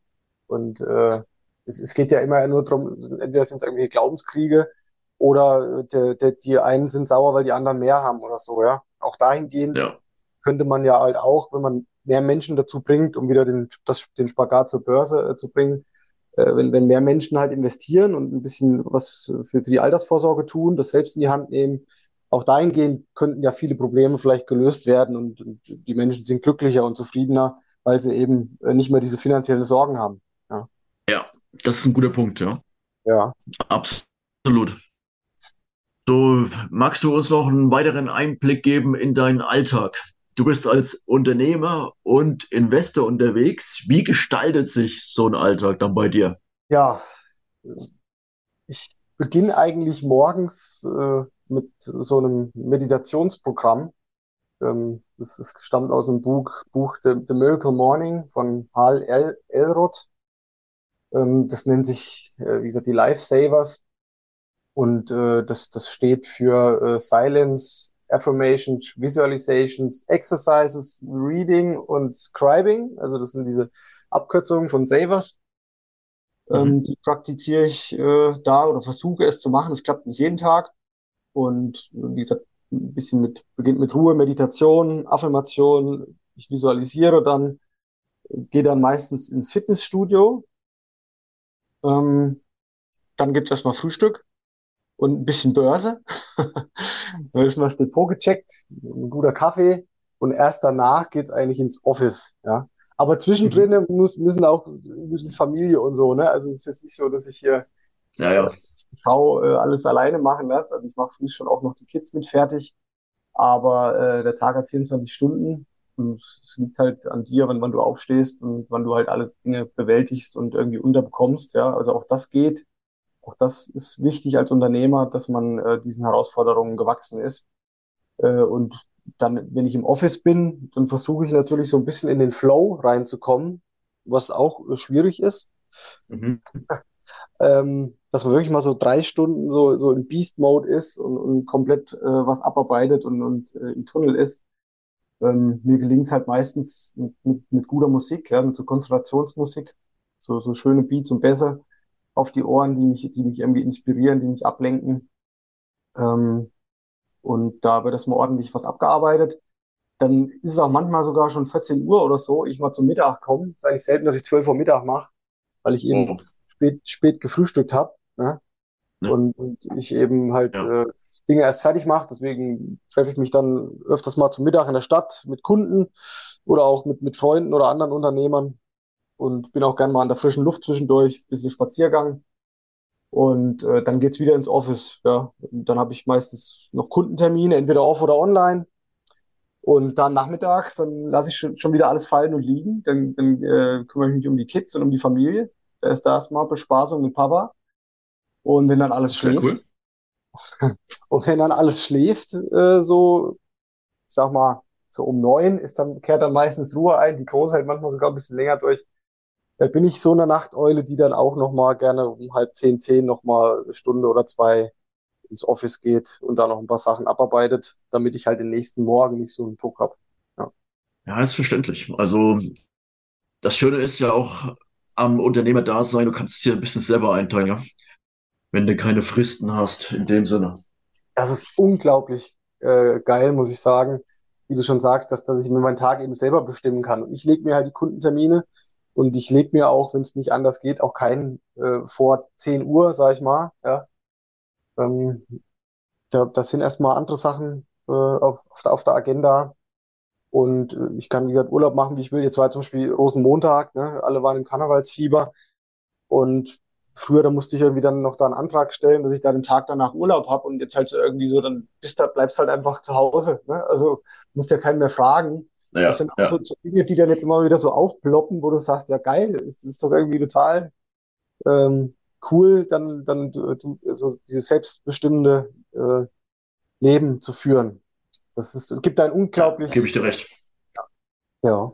Und äh, es, es geht ja immer nur darum, entweder sind es irgendwelche Glaubenskriege oder der, der, die einen sind sauer, weil die anderen mehr haben oder so, ja. Auch dahingehend ja. könnte man ja halt auch, wenn man mehr Menschen dazu bringt, um wieder den, das, den Spagat zur Börse äh, zu bringen, äh, wenn, wenn mehr Menschen halt investieren und ein bisschen was für, für die Altersvorsorge tun, das selbst in die Hand nehmen, auch dahingehend könnten ja viele Probleme vielleicht gelöst werden und, und die Menschen sind glücklicher und zufriedener, weil sie eben äh, nicht mehr diese finanziellen Sorgen haben. Ja, ja das ist ein guter Punkt, ja. Ja. Absolut. So, magst du uns noch einen weiteren Einblick geben in deinen Alltag? Du bist als Unternehmer und Investor unterwegs. Wie gestaltet sich so ein Alltag dann bei dir? Ja, ich beginne eigentlich morgens äh, mit so einem Meditationsprogramm. Ähm, das, das stammt aus dem Buch, Buch The, The Miracle Morning von Hal El Elrod. Ähm, das nennt sich, äh, wie gesagt, die Lifesavers. Und äh, das, das steht für äh, Silence, Affirmations, Visualizations, Exercises, Reading und Scribing. Also das sind diese Abkürzungen von Savers. Ähm, mhm. die praktiziere ich äh, da oder versuche es zu machen. Es klappt nicht jeden Tag. Und wie gesagt, ein bisschen mit, beginnt mit Ruhe, Meditation, Affirmation. Ich visualisiere dann, gehe dann meistens ins Fitnessstudio. Ähm, dann gibt's erstmal Frühstück und ein bisschen Börse. dann ist mal das Depot gecheckt, ein guter Kaffee und erst danach geht's eigentlich ins Office. Ja. Aber zwischendrin mhm. muss, müssen auch müssen Familie und so, ne? Also es ist jetzt nicht so, dass ich hier ja, ja. Frau äh, alles alleine machen lasse. Also ich mache früh schon auch noch die Kids mit fertig. Aber äh, der Tag hat 24 Stunden und es liegt halt an dir, wann, wann du aufstehst und wann du halt alles Dinge bewältigst und irgendwie unterbekommst. Ja, also auch das geht. Auch das ist wichtig als Unternehmer, dass man äh, diesen Herausforderungen gewachsen ist. Äh, und dann, wenn ich im Office bin, dann versuche ich natürlich so ein bisschen in den Flow reinzukommen, was auch äh, schwierig ist. Mhm. ähm, dass man wirklich mal so drei Stunden so, so im Beast-Mode ist und, und komplett äh, was abarbeitet und, und äh, im Tunnel ist. Ähm, mir gelingt es halt meistens mit, mit, mit guter Musik, ja, mit so Konzentrationsmusik, so, so schöne Beats und Bässe auf die Ohren, die mich, die mich irgendwie inspirieren, die mich ablenken. Ähm, und da wird erstmal ordentlich was abgearbeitet. Dann ist es auch manchmal sogar schon 14 Uhr oder so, ich mal zum Mittag komme. ist eigentlich selten, dass ich 12 Uhr Mittag mache, weil ich eben oh. spät, spät gefrühstückt habe. Ne? Ja. Und, und ich eben halt ja. äh, Dinge erst fertig mache. Deswegen treffe ich mich dann öfters mal zum Mittag in der Stadt mit Kunden oder auch mit, mit Freunden oder anderen Unternehmern und bin auch gern mal an der frischen Luft zwischendurch, bisschen Spaziergang. Und äh, dann geht's wieder ins Office. Ja. Und dann habe ich meistens noch Kundentermine, entweder off oder online. Und dann nachmittags, dann lasse ich schon, schon wieder alles fallen und liegen. Dann, dann äh, kümmere ich mich um die Kids und um die Familie. Da ist da erstmal Bespaßung mit Papa. Und wenn dann alles schläft, cool. und wenn dann alles schläft, äh, so, ich sag mal, so um neun ist dann, kehrt dann meistens Ruhe ein. Die Große hält manchmal sogar ein bisschen länger durch. Da bin ich so eine Nachteule, die dann auch noch mal gerne um halb zehn, zehn noch mal eine Stunde oder zwei ins Office geht und da noch ein paar Sachen abarbeitet, damit ich halt den nächsten Morgen nicht so einen Druck habe. Ja. ja, ist verständlich. Also das Schöne ist ja auch am Unternehmer-Dasein, du kannst es dir ein bisschen selber einteilen, ja? Wenn du keine Fristen hast, in dem Sinne. Das ist unglaublich äh, geil, muss ich sagen. Wie du schon sagst, dass, dass ich mir meinen Tag eben selber bestimmen kann. Und ich lege mir halt die Kundentermine und ich lege mir auch, wenn es nicht anders geht, auch keinen äh, vor 10 Uhr, sag ich mal. Ja. Ähm, da, das sind erstmal andere Sachen äh, auf, auf, der, auf der Agenda. Und äh, ich kann, wie gesagt, Urlaub machen, wie ich will. Jetzt war zum Beispiel Rosenmontag, ne? alle waren im Karnevalsfieber. Und früher, da musste ich irgendwie dann noch da einen Antrag stellen, dass ich da den Tag danach Urlaub habe. Und jetzt halt irgendwie so, dann bist du, bleibst halt einfach zu Hause. Ne? Also musst ja keinen mehr fragen. Ja, das sind auch ja. so, Dinge, die dann jetzt immer wieder so aufploppen, wo du sagst, ja geil, das ist doch irgendwie total ähm, cool, dann, dann du, du, so dieses selbstbestimmende äh, Leben zu führen. Das ist, gibt ein unglaublich, Gebe ich dir recht. ja,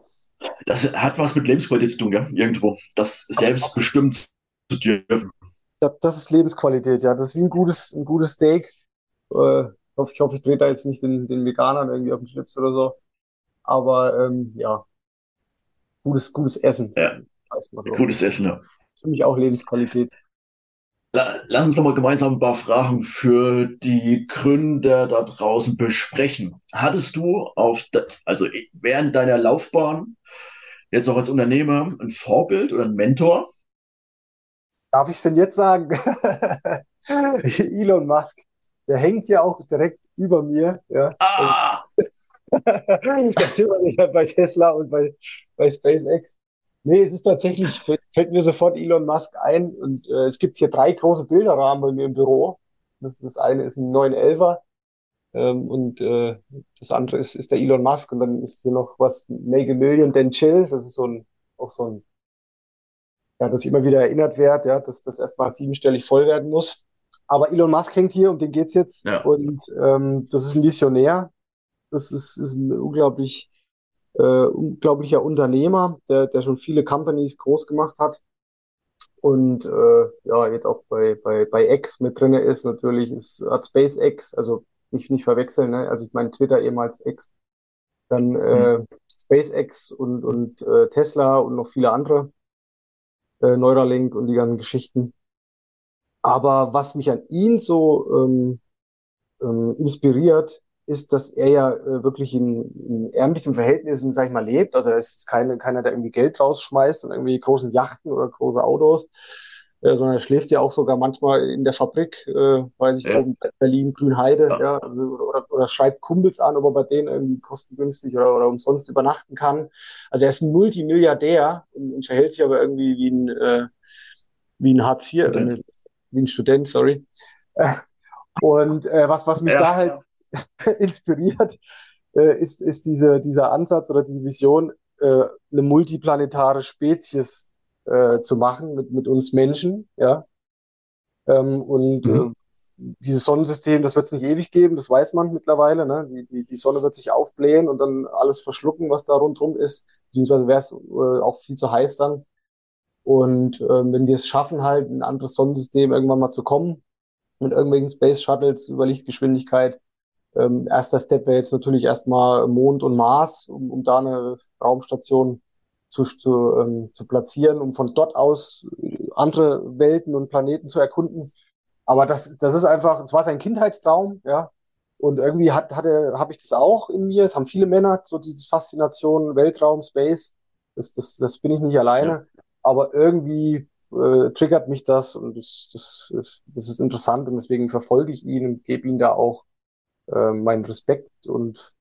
Das hat was mit Lebensqualität zu tun, ja? irgendwo. Das selbstbestimmt zu dürfen. das, das ist Lebensqualität, ja. Das ist wie ein gutes, ein gutes Steak. Äh, ich hoffe, ich, drehe da jetzt nicht den, den Veganern irgendwie auf den Schlips oder so. Aber ähm, ja, gutes, gutes Essen. Ja. So. Gutes Essen, ja. Für mich auch Lebensqualität. La- Lass uns nochmal gemeinsam ein paar Fragen für die Gründer da draußen besprechen. Hattest du auf, de also während deiner Laufbahn jetzt auch als Unternehmer ein Vorbild oder ein Mentor? Darf ich es denn jetzt sagen? Elon Musk, der hängt ja auch direkt über mir. Ja. Ah, Da sind wir wieder bei Tesla und bei, bei SpaceX. Nee, es ist tatsächlich, fällt mir sofort Elon Musk ein. Und äh, es gibt hier drei große Bilderrahmen bei mir im Büro. Das, das eine ist ein 911er ähm, und äh, das andere ist, ist der Elon Musk. Und dann ist hier noch was, Make a Million, then chill. Das ist so ein, auch so ein, ja, dass ich immer wieder erinnert werde, ja, dass das erstmal siebenstellig voll werden muss. Aber Elon Musk hängt hier, um den geht's jetzt. Ja. Und ähm, das ist ein Visionär. Das ist, ist ein unglaublich, äh, unglaublicher Unternehmer, der, der schon viele Companies groß gemacht hat. Und äh, ja, jetzt auch bei, bei, bei X mit drinne ist, natürlich ist, hat SpaceX, also nicht, nicht verwechseln, ne? Also ich meine Twitter ehemals X, dann äh, SpaceX und, und äh, Tesla und noch viele andere, äh, Neuralink und die ganzen Geschichten. Aber was mich an ihn so ähm, ähm, inspiriert, ist, dass er ja äh, wirklich in, in ärmlichen Verhältnissen, sag ich mal, lebt. Also er ist keine, keiner, der irgendwie Geld rausschmeißt und irgendwie großen Yachten oder große Autos, sondern er schläft ja auch sogar manchmal in der Fabrik, äh, weiß ich, Ja. Berlin, Grünheide, Ja. ja, also, oder, oder schreibt Kumpels an, ob er bei denen irgendwie kostengünstig oder, oder umsonst übernachten kann. Also er ist ein Multimilliardär und, und verhält sich aber irgendwie wie ein, äh, wie ein Hartz IV, äh, wie ein Student, sorry. Äh, und äh, was, was mich Ja. da halt inspiriert, äh, ist, ist diese, dieser Ansatz oder diese Vision, äh, eine multiplanetare Spezies äh, zu machen mit, mit uns Menschen, ja. Ähm, und Mhm. äh, dieses Sonnensystem, das wird es nicht ewig geben, das weiß man mittlerweile. Ne? Die, die, die Sonne wird sich aufblähen und dann alles verschlucken, was da rundherum ist. Beziehungsweise wäre es äh, auch viel zu heiß dann. Und ähm, wenn wir es schaffen, halt in ein anderes Sonnensystem irgendwann mal zu kommen, mit irgendwelchen Space Shuttles über Lichtgeschwindigkeit, ähm, erster Step wäre jetzt natürlich erstmal Mond und Mars, um, um da eine Raumstation zu, zu, ähm, zu platzieren, um von dort aus äh, andere Welten und Planeten zu erkunden. Aber das, das ist einfach, es war sein Kindheitstraum, ja. Und irgendwie hat, hatte, habe ich das auch in mir. Es haben viele Männer, so diese Faszination Weltraum, Space. Das, das, das bin ich nicht alleine. Aber irgendwie äh, triggert mich das und das, das, das ist interessant und deswegen verfolge ich ihn und gebe ihm da auch äh, meinen Respekt und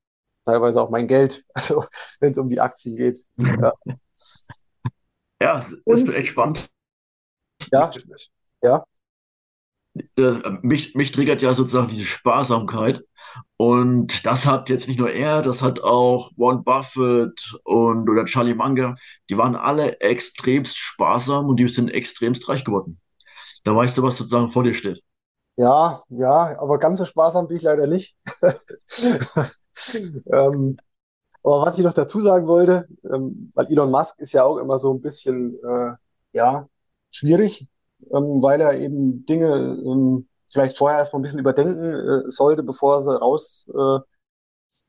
teilweise auch mein Geld, also wenn es um die Aktien geht. Ja, Ja, das Und- echt spannend. ja, ja, Äh, mich, mich triggert ja sozusagen diese Sparsamkeit. Und das hat jetzt nicht nur er, das hat auch Warren Buffett und oder Charlie Munger. Die waren alle extremst sparsam und die sind extremst reich geworden. Da weißt du, was sozusagen vor dir steht. ja, ja, aber ganz so sparsam bin ich leider nicht. ähm, aber was ich noch dazu sagen wollte, ähm, weil Elon Musk ist ja auch immer so ein bisschen, äh, ja, schwierig, ähm, weil er eben Dinge ähm, vielleicht vorher erstmal ein bisschen überdenken äh, sollte, bevor er sie raus äh,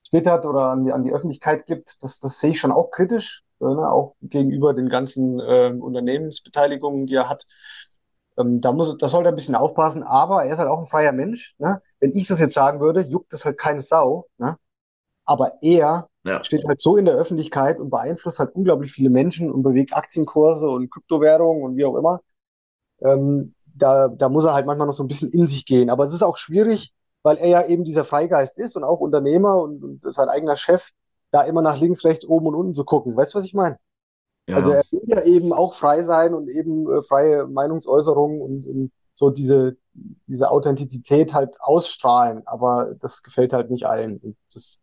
twittert oder an die, an die Öffentlichkeit gibt. Das, das sehe ich schon auch kritisch. äh, ne, auch gegenüber den ganzen äh, Unternehmensbeteiligungen, die er hat. Ähm, da muss, da sollte er ein bisschen aufpassen, aber er ist halt auch ein freier Mensch. Ne? Wenn ich das jetzt sagen würde, juckt das halt keine Sau. Ne? Aber er ja. steht halt so in der Öffentlichkeit und beeinflusst halt unglaublich viele Menschen und bewegt Aktienkurse und Kryptowährungen und wie auch immer. Ähm, da, da muss er halt manchmal noch so ein bisschen in sich gehen. Aber es ist auch schwierig, weil er ja eben dieser Freigeist ist und auch Unternehmer und, und sein eigener Chef, da immer nach links, rechts, oben und unten zu gucken. Weißt du, was ich meine? Ja. Also er will ja eben auch frei sein und eben äh, freie Meinungsäußerung und, und, so diese, diese Authentizität halt ausstrahlen. Aber das gefällt halt nicht allen. Und das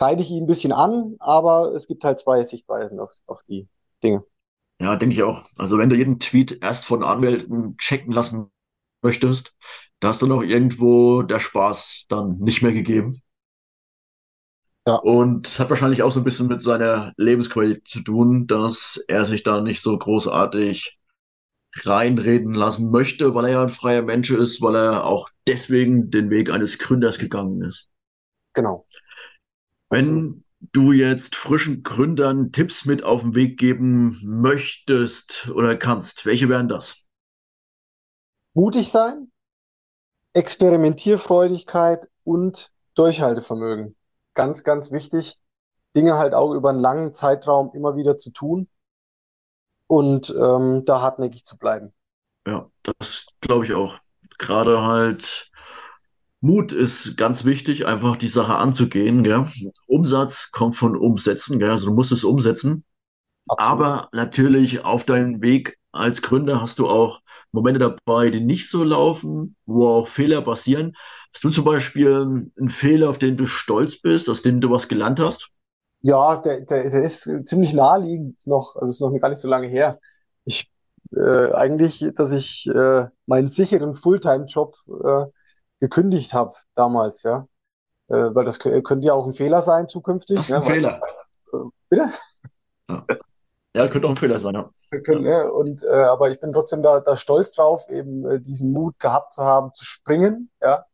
kreide ich ihn ein bisschen an, aber es gibt halt zwei Sichtweisen auf, auf die Dinge. Ja, denke ich auch. Also wenn du jeden Tweet erst von Anwälten checken lassen möchtest, da ist dann auch irgendwo der Spaß dann nicht mehr gegeben. Ja. Und es hat wahrscheinlich auch so ein bisschen mit seiner Lebensqualität zu tun, dass er sich da nicht so großartig reinreden lassen möchte, weil er ja ein freier Mensch ist, weil er auch deswegen den Weg eines Gründers gegangen ist. Genau. Wenn du jetzt frischen Gründern Tipps mit auf den Weg geben möchtest oder kannst, welche wären das? Mutig sein, Experimentierfreudigkeit und Durchhaltevermögen. Ganz, ganz wichtig, Dinge halt auch über einen langen Zeitraum immer wieder zu tun und ähm, da hartnäckig zu bleiben. Ja, das glaube ich auch. Gerade halt Mut ist ganz wichtig, einfach die Sache anzugehen. Gell? Umsatz kommt von Umsetzen, gell? also du musst es umsetzen. Absolut. Aber natürlich auf deinem Weg als Gründer hast du auch Momente dabei, die nicht so laufen, wo auch Fehler passieren. Hast du zum Beispiel einen Fehler, auf den du stolz bist, aus dem du was gelernt hast? Ja, der, der, der ist ziemlich naheliegend noch, also ist noch gar nicht so lange her. Ich äh, eigentlich, dass ich äh, meinen sicheren Fulltime-Job äh, gekündigt habe damals, ja. Äh, weil das könnte ja auch ein Fehler sein zukünftig. Das ist ein ja, Fehler. Äh, bitte? Ja. ja. könnte auch ein Fehler sein, ja. Können, ja. Und, äh, aber ich bin trotzdem da, da stolz drauf, eben äh, diesen Mut gehabt zu haben, zu springen, ja.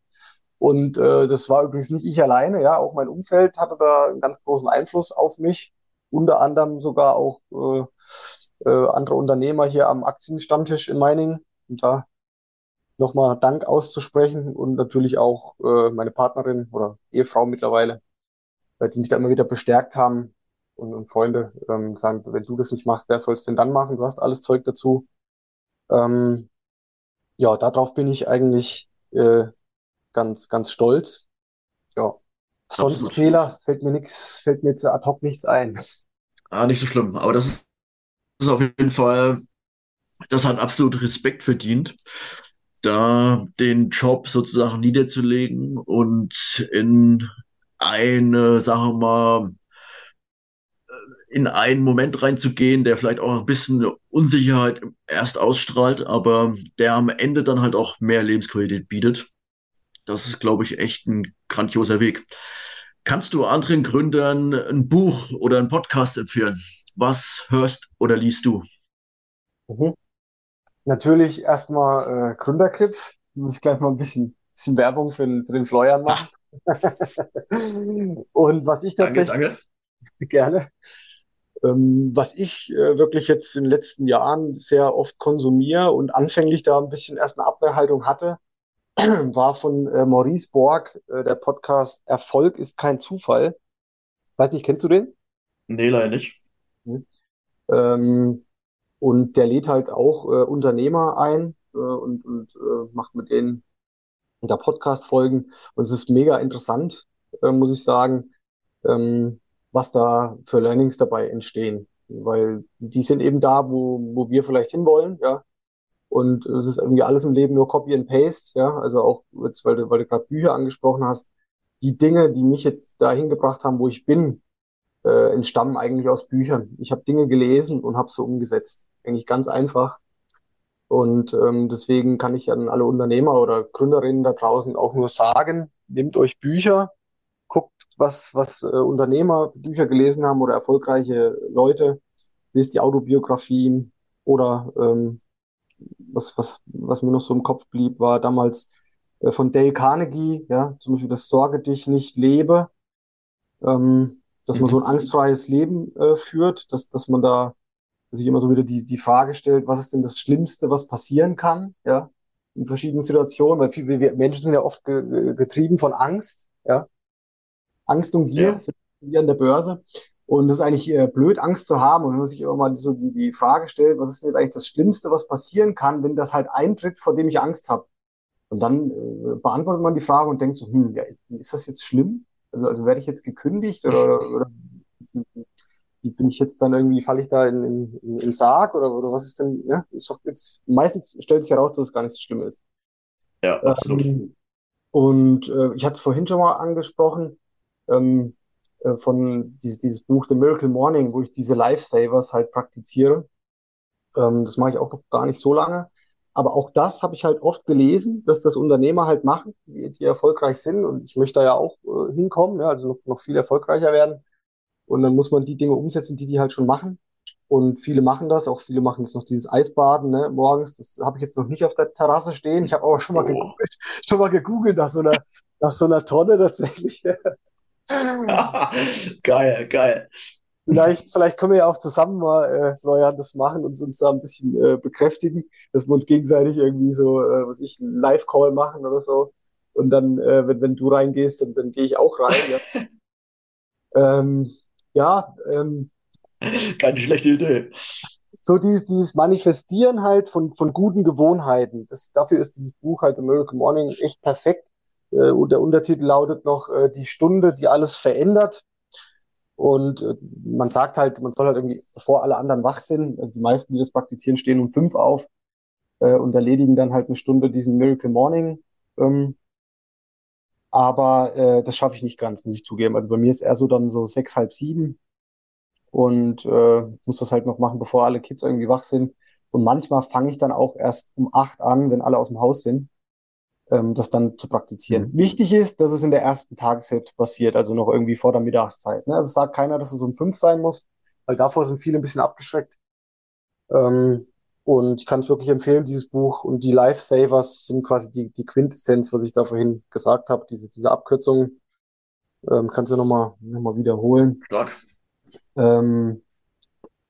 Und äh, das war übrigens nicht ich alleine, ja, auch mein Umfeld hatte da einen ganz großen Einfluss auf mich, unter anderem sogar auch äh, äh, andere Unternehmer hier am Aktienstammtisch in Meiningen. Und da nochmal Dank auszusprechen und natürlich auch äh, meine Partnerin oder Ehefrau mittlerweile, äh, die mich da immer wieder bestärkt haben und, und Freunde ähm, sagen, wenn du das nicht machst, wer soll es denn dann machen? Du hast alles Zeug dazu. Ähm, ja, darauf bin ich eigentlich äh, ganz, ganz stolz. Ja. Sonst Absolut. Fehler fällt mir nichts, fällt mir jetzt ad hoc nichts ein. Ah, nicht so schlimm. Aber das ist, das ist auf jeden Fall, das hat absolut Respekt verdient da den Job sozusagen niederzulegen und in eine, wir mal, in einen Moment reinzugehen, der vielleicht auch ein bisschen Unsicherheit erst ausstrahlt, aber der am Ende dann halt auch mehr Lebensqualität bietet. Das ist, glaube ich, echt ein grandioser Weg. Kannst du anderen Gründern ein Buch oder einen Podcast empfehlen? Was hörst oder liest du? Mhm. Natürlich erstmal äh, Gründerclips. Muss ich gleich mal ein bisschen, bisschen Werbung für den, für den Florian machen. Und was ich tatsächlich danke, danke. gerne, ähm, was ich äh, wirklich jetzt in den letzten Jahren sehr oft konsumiere und anfänglich da ein bisschen erst eine Abwehrhaltung hatte, war von äh, Maurice Borg, äh, der Podcast Erfolg ist kein Zufall. Weiß nicht, kennst du den? Nee, leider nicht. Hm. Ähm, und der lädt halt auch äh, Unternehmer ein äh, und, und äh, macht mit denen da Podcast-Folgen. Und es ist mega interessant, äh, muss ich sagen, ähm, was da für Learnings dabei entstehen. Weil die sind eben da, wo, wo wir vielleicht hinwollen, ja. Und es ist irgendwie alles im Leben nur Copy and Paste, ja. Also auch jetzt, weil du, weil du gerade Bücher angesprochen hast, die Dinge, die mich jetzt dahin gebracht haben, wo ich bin, äh, entstammen eigentlich aus Büchern. Ich habe Dinge gelesen und habe sie umgesetzt. Eigentlich ganz einfach. Und ähm, deswegen kann ich an alle Unternehmer oder Gründerinnen da draußen auch nur sagen, nehmt euch Bücher, guckt, was, was äh, Unternehmer Bücher gelesen haben oder erfolgreiche Leute, lest die Autobiografien oder ähm, was, was, was mir noch so im Kopf blieb, war damals äh, von Dale Carnegie, ja, zum Beispiel das Sorge dich nicht lebe. Ähm, dass man so ein angstfreies Leben äh, führt, dass, dass man da sich immer so wieder die, die Frage stellt, was ist denn das Schlimmste, was passieren kann, ja, in verschiedenen Situationen, weil viele wir Menschen sind ja oft ge, getrieben von Angst, ja. Angst und Gier ja. sind wie an der Börse. Und das ist eigentlich äh, blöd, Angst zu haben. Und wenn man sich immer mal so die, die Frage stellt, was ist denn jetzt eigentlich das Schlimmste, was passieren kann, wenn das halt eintritt, vor dem ich Angst habe? Und dann äh, beantwortet man die Frage und denkt so, hm, ja, ist das jetzt schlimm? Also, also werde ich jetzt gekündigt oder, oder bin ich jetzt dann irgendwie, falle ich da in, in, in, Sarg oder, oder was ist denn, ja, ist doch jetzt, meistens stellt sich heraus, dass es gar nicht so schlimm ist. Ja, absolut. Ähm, und äh, ich hatte es vorhin schon mal angesprochen, ähm, äh, von dieses, dieses Buch The Miracle Morning, wo ich diese Lifesavers halt praktiziere. Ähm, das mache ich auch noch gar nicht so lange. Aber auch das habe ich halt oft gelesen, dass das Unternehmer halt machen, die, die erfolgreich sind. Und ich möchte da ja auch äh, hinkommen, ja, also noch, noch viel erfolgreicher werden. Und dann muss man die Dinge umsetzen, die die halt schon machen. Und viele machen das, auch viele machen jetzt noch dieses Eisbaden ne, morgens. Das habe ich jetzt noch nicht auf der Terrasse stehen. Ich habe aber schon mal oh. gegoogelt, schon mal gegoogelt nach so einer, nach so einer Tonne tatsächlich. geil, geil. Vielleicht, vielleicht können wir ja auch zusammen mal, äh, Florian, das machen und uns da ein bisschen äh, bekräftigen, dass wir uns gegenseitig irgendwie so, äh, was ich, einen Live-Call machen oder so. Und dann, äh, wenn, wenn du reingehst, dann, dann gehe ich auch rein. Ja. ähm, ja, ähm, keine schlechte Idee. So dieses, dieses Manifestieren halt von, von guten Gewohnheiten. Das, dafür ist dieses Buch halt American Morning echt perfekt. Äh, und der Untertitel lautet noch äh, Die Stunde, die alles verändert. Und äh, man sagt halt, man soll halt irgendwie, bevor alle anderen wach sind, also die meisten, die das praktizieren, stehen um fünf auf äh, und erledigen dann halt eine Stunde diesen Miracle Morning. Ähm, aber äh, das schaffe ich nicht ganz, muss ich zugeben. Also bei mir ist eher so dann so sechs, halb sieben und äh, muss das halt noch machen, bevor alle Kids irgendwie wach sind. Und manchmal fange ich dann auch erst um acht an, wenn alle aus dem Haus sind, ähm, das dann zu praktizieren. Mhm. Wichtig ist, dass es in der ersten Tageshälfte passiert, also noch irgendwie vor der Mittagszeit. Ne? Also sagt keiner, dass es um fünf sein muss, weil davor sind viele ein bisschen abgeschreckt. Ähm, und ich kann es wirklich empfehlen, dieses Buch. Und die Lifesavers sind quasi die, die Quintessenz, was ich da vorhin gesagt habe, diese, diese Abkürzung. Ähm, kannst du nochmal noch mal wiederholen. Stark. Ähm,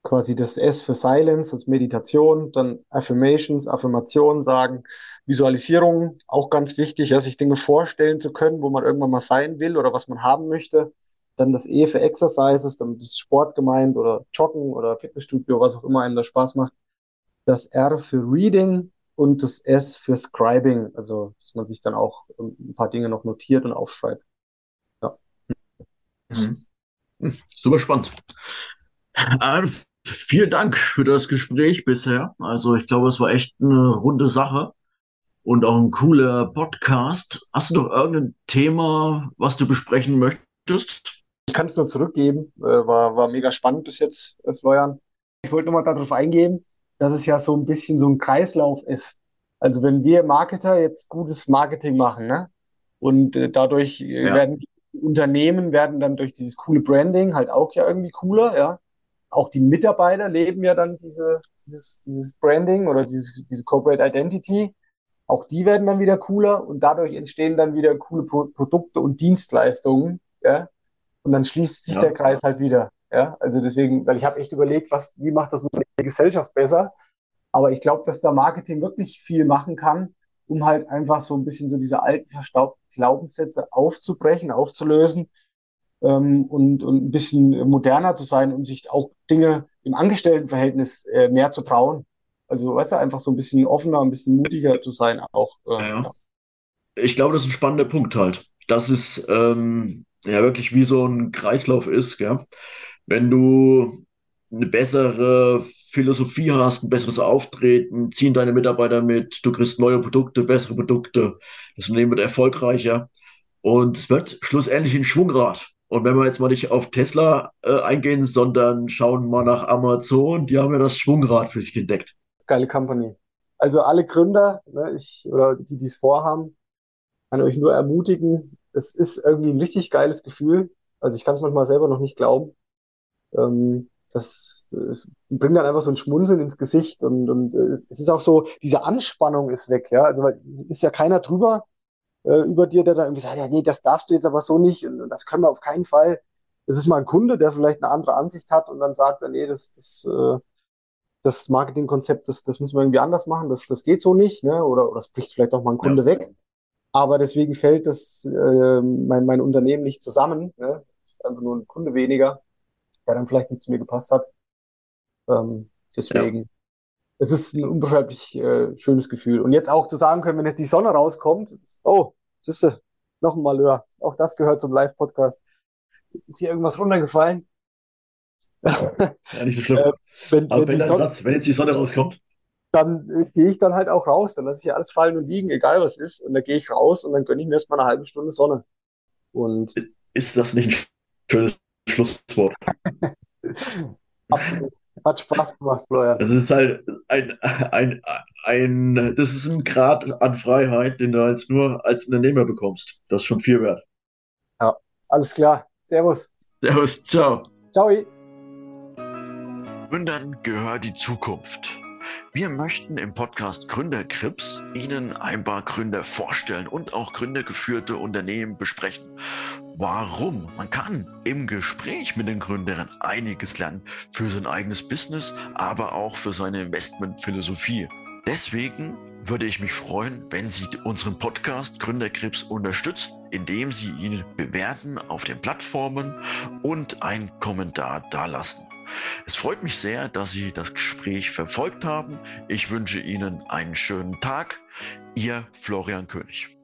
quasi das S für Silence, das Meditation, dann Affirmations, Affirmationen sagen, Visualisierung, auch ganz wichtig, ja, sich Dinge vorstellen zu können, wo man irgendwann mal sein will oder was man haben möchte. Dann das E für Exercises, dann ist Sport gemeint oder Joggen oder Fitnessstudio, was auch immer einem da Spaß macht das R für Reading und das S für Scribing, also dass man sich dann auch ein paar Dinge noch notiert und aufschreibt. Ja. Mhm. Super spannend. Äh, vielen Dank für das Gespräch bisher. Also ich glaube, es war echt eine runde Sache und auch ein cooler Podcast. Hast du noch irgendein Thema, was du besprechen möchtest? Ich kann es nur zurückgeben. Äh, war, war mega spannend bis jetzt, äh, Florian. Ich wollte nochmal darauf eingehen, dass es ja so ein bisschen so ein Kreislauf ist. Also wenn wir Marketer jetzt gutes Marketing machen, ne? Und äh, dadurch ja. werden die Unternehmen werden dann durch dieses coole Branding halt auch ja irgendwie cooler, ja. Auch die Mitarbeiter leben ja dann diese, dieses, dieses Branding oder diese, diese Corporate Identity. Auch die werden dann wieder cooler und dadurch entstehen dann wieder coole Pro Produkte und Dienstleistungen, ja. Und dann schließt sich ja. der Kreis halt wieder. Ja, also deswegen, weil ich habe echt überlegt, was, wie macht das eine Gesellschaft besser? Aber ich glaube, dass da Marketing wirklich viel machen kann, um halt einfach so ein bisschen so diese alten verstaubten Glaubenssätze aufzubrechen, aufzulösen ähm, und, und ein bisschen moderner zu sein und sich auch Dinge im Angestelltenverhältnis äh, mehr zu trauen. Also, weißt du, einfach so ein bisschen offener, ein bisschen mutiger zu sein auch. Äh, ja. Ich glaube, das ist ein spannender Punkt halt. Das ist ähm, ja wirklich wie so ein Kreislauf ist, gell? wenn du eine bessere Philosophie hast, ein besseres Auftreten, ziehen deine Mitarbeiter mit, du kriegst neue Produkte, bessere Produkte, das Unternehmen wird erfolgreicher und es wird schlussendlich ein Schwungrad. Und wenn wir jetzt mal nicht auf Tesla äh, eingehen, sondern schauen mal nach Amazon, die haben ja das Schwungrad für sich entdeckt. Geile Company. Also alle Gründer, ne, ich, oder die, die es vorhaben, kann euch nur ermutigen. Es ist irgendwie ein richtig geiles Gefühl. Also ich kann es manchmal selber noch nicht glauben. Ähm, das äh, bringt dann einfach so ein Schmunzeln ins Gesicht und, und äh, es ist auch so, diese Anspannung ist weg, ja. Also weil es ist ja keiner drüber äh, über dir, der da irgendwie sagt, ja, nee, das darfst du jetzt aber so nicht und, und das können wir auf keinen Fall. es ist mal ein Kunde, der vielleicht eine andere Ansicht hat und dann sagt, nee, das, das, äh, das Marketingkonzept, das, das müssen wir irgendwie anders machen, das, das geht so nicht, ne? Oder, oder es bricht vielleicht auch mal ein Kunde ja. weg. Aber deswegen fällt das äh, mein, mein Unternehmen nicht zusammen. Ne? Einfach nur ein Kunde weniger, der dann vielleicht nicht zu mir gepasst hat. Ähm, deswegen. Ja. Es ist ein unbeschreiblich äh, schönes Gefühl. Und jetzt auch zu sagen können, wenn jetzt die Sonne rauskommt, oh, siehst du, noch ein Malheur. Auch das gehört zum Live-Podcast. Jetzt ist hier irgendwas runtergefallen. Ja, nicht so schlimm. Äh, wenn, Aber wenn, wenn, Sonne, Satz, wenn jetzt die Sonne rauskommt. Dann äh, gehe ich dann halt auch raus. Dann lasse ich alles fallen und liegen, egal was ist. Und dann gehe ich raus und dann gönne ich mir erstmal eine halbe Stunde Sonne. Und ist das nicht ein schönes Schlusswort? Absolut. Hat Spaß gemacht, Florian. Das ist halt ein, ein, ein, das ist ein Grad an Freiheit, den du als nur als Unternehmer bekommst. Das ist schon viel wert. Ja, alles klar. Servus. Servus, ciao. Ciao. Gründern gehört die Zukunft. Wir möchten im Podcast Gründerkrips Ihnen ein paar Gründer vorstellen und auch gründergeführte Unternehmen besprechen. Warum? Man kann im Gespräch mit den Gründern einiges lernen für sein eigenes Business, aber auch für seine Investmentphilosophie. Deswegen würde ich mich freuen, wenn Sie unseren Podcast Gründerkrebs unterstützen, indem Sie ihn bewerten auf den Plattformen und einen Kommentar dalassen. Es freut mich sehr, dass Sie das Gespräch verfolgt haben. Ich wünsche Ihnen einen schönen Tag. Ihr Florian König.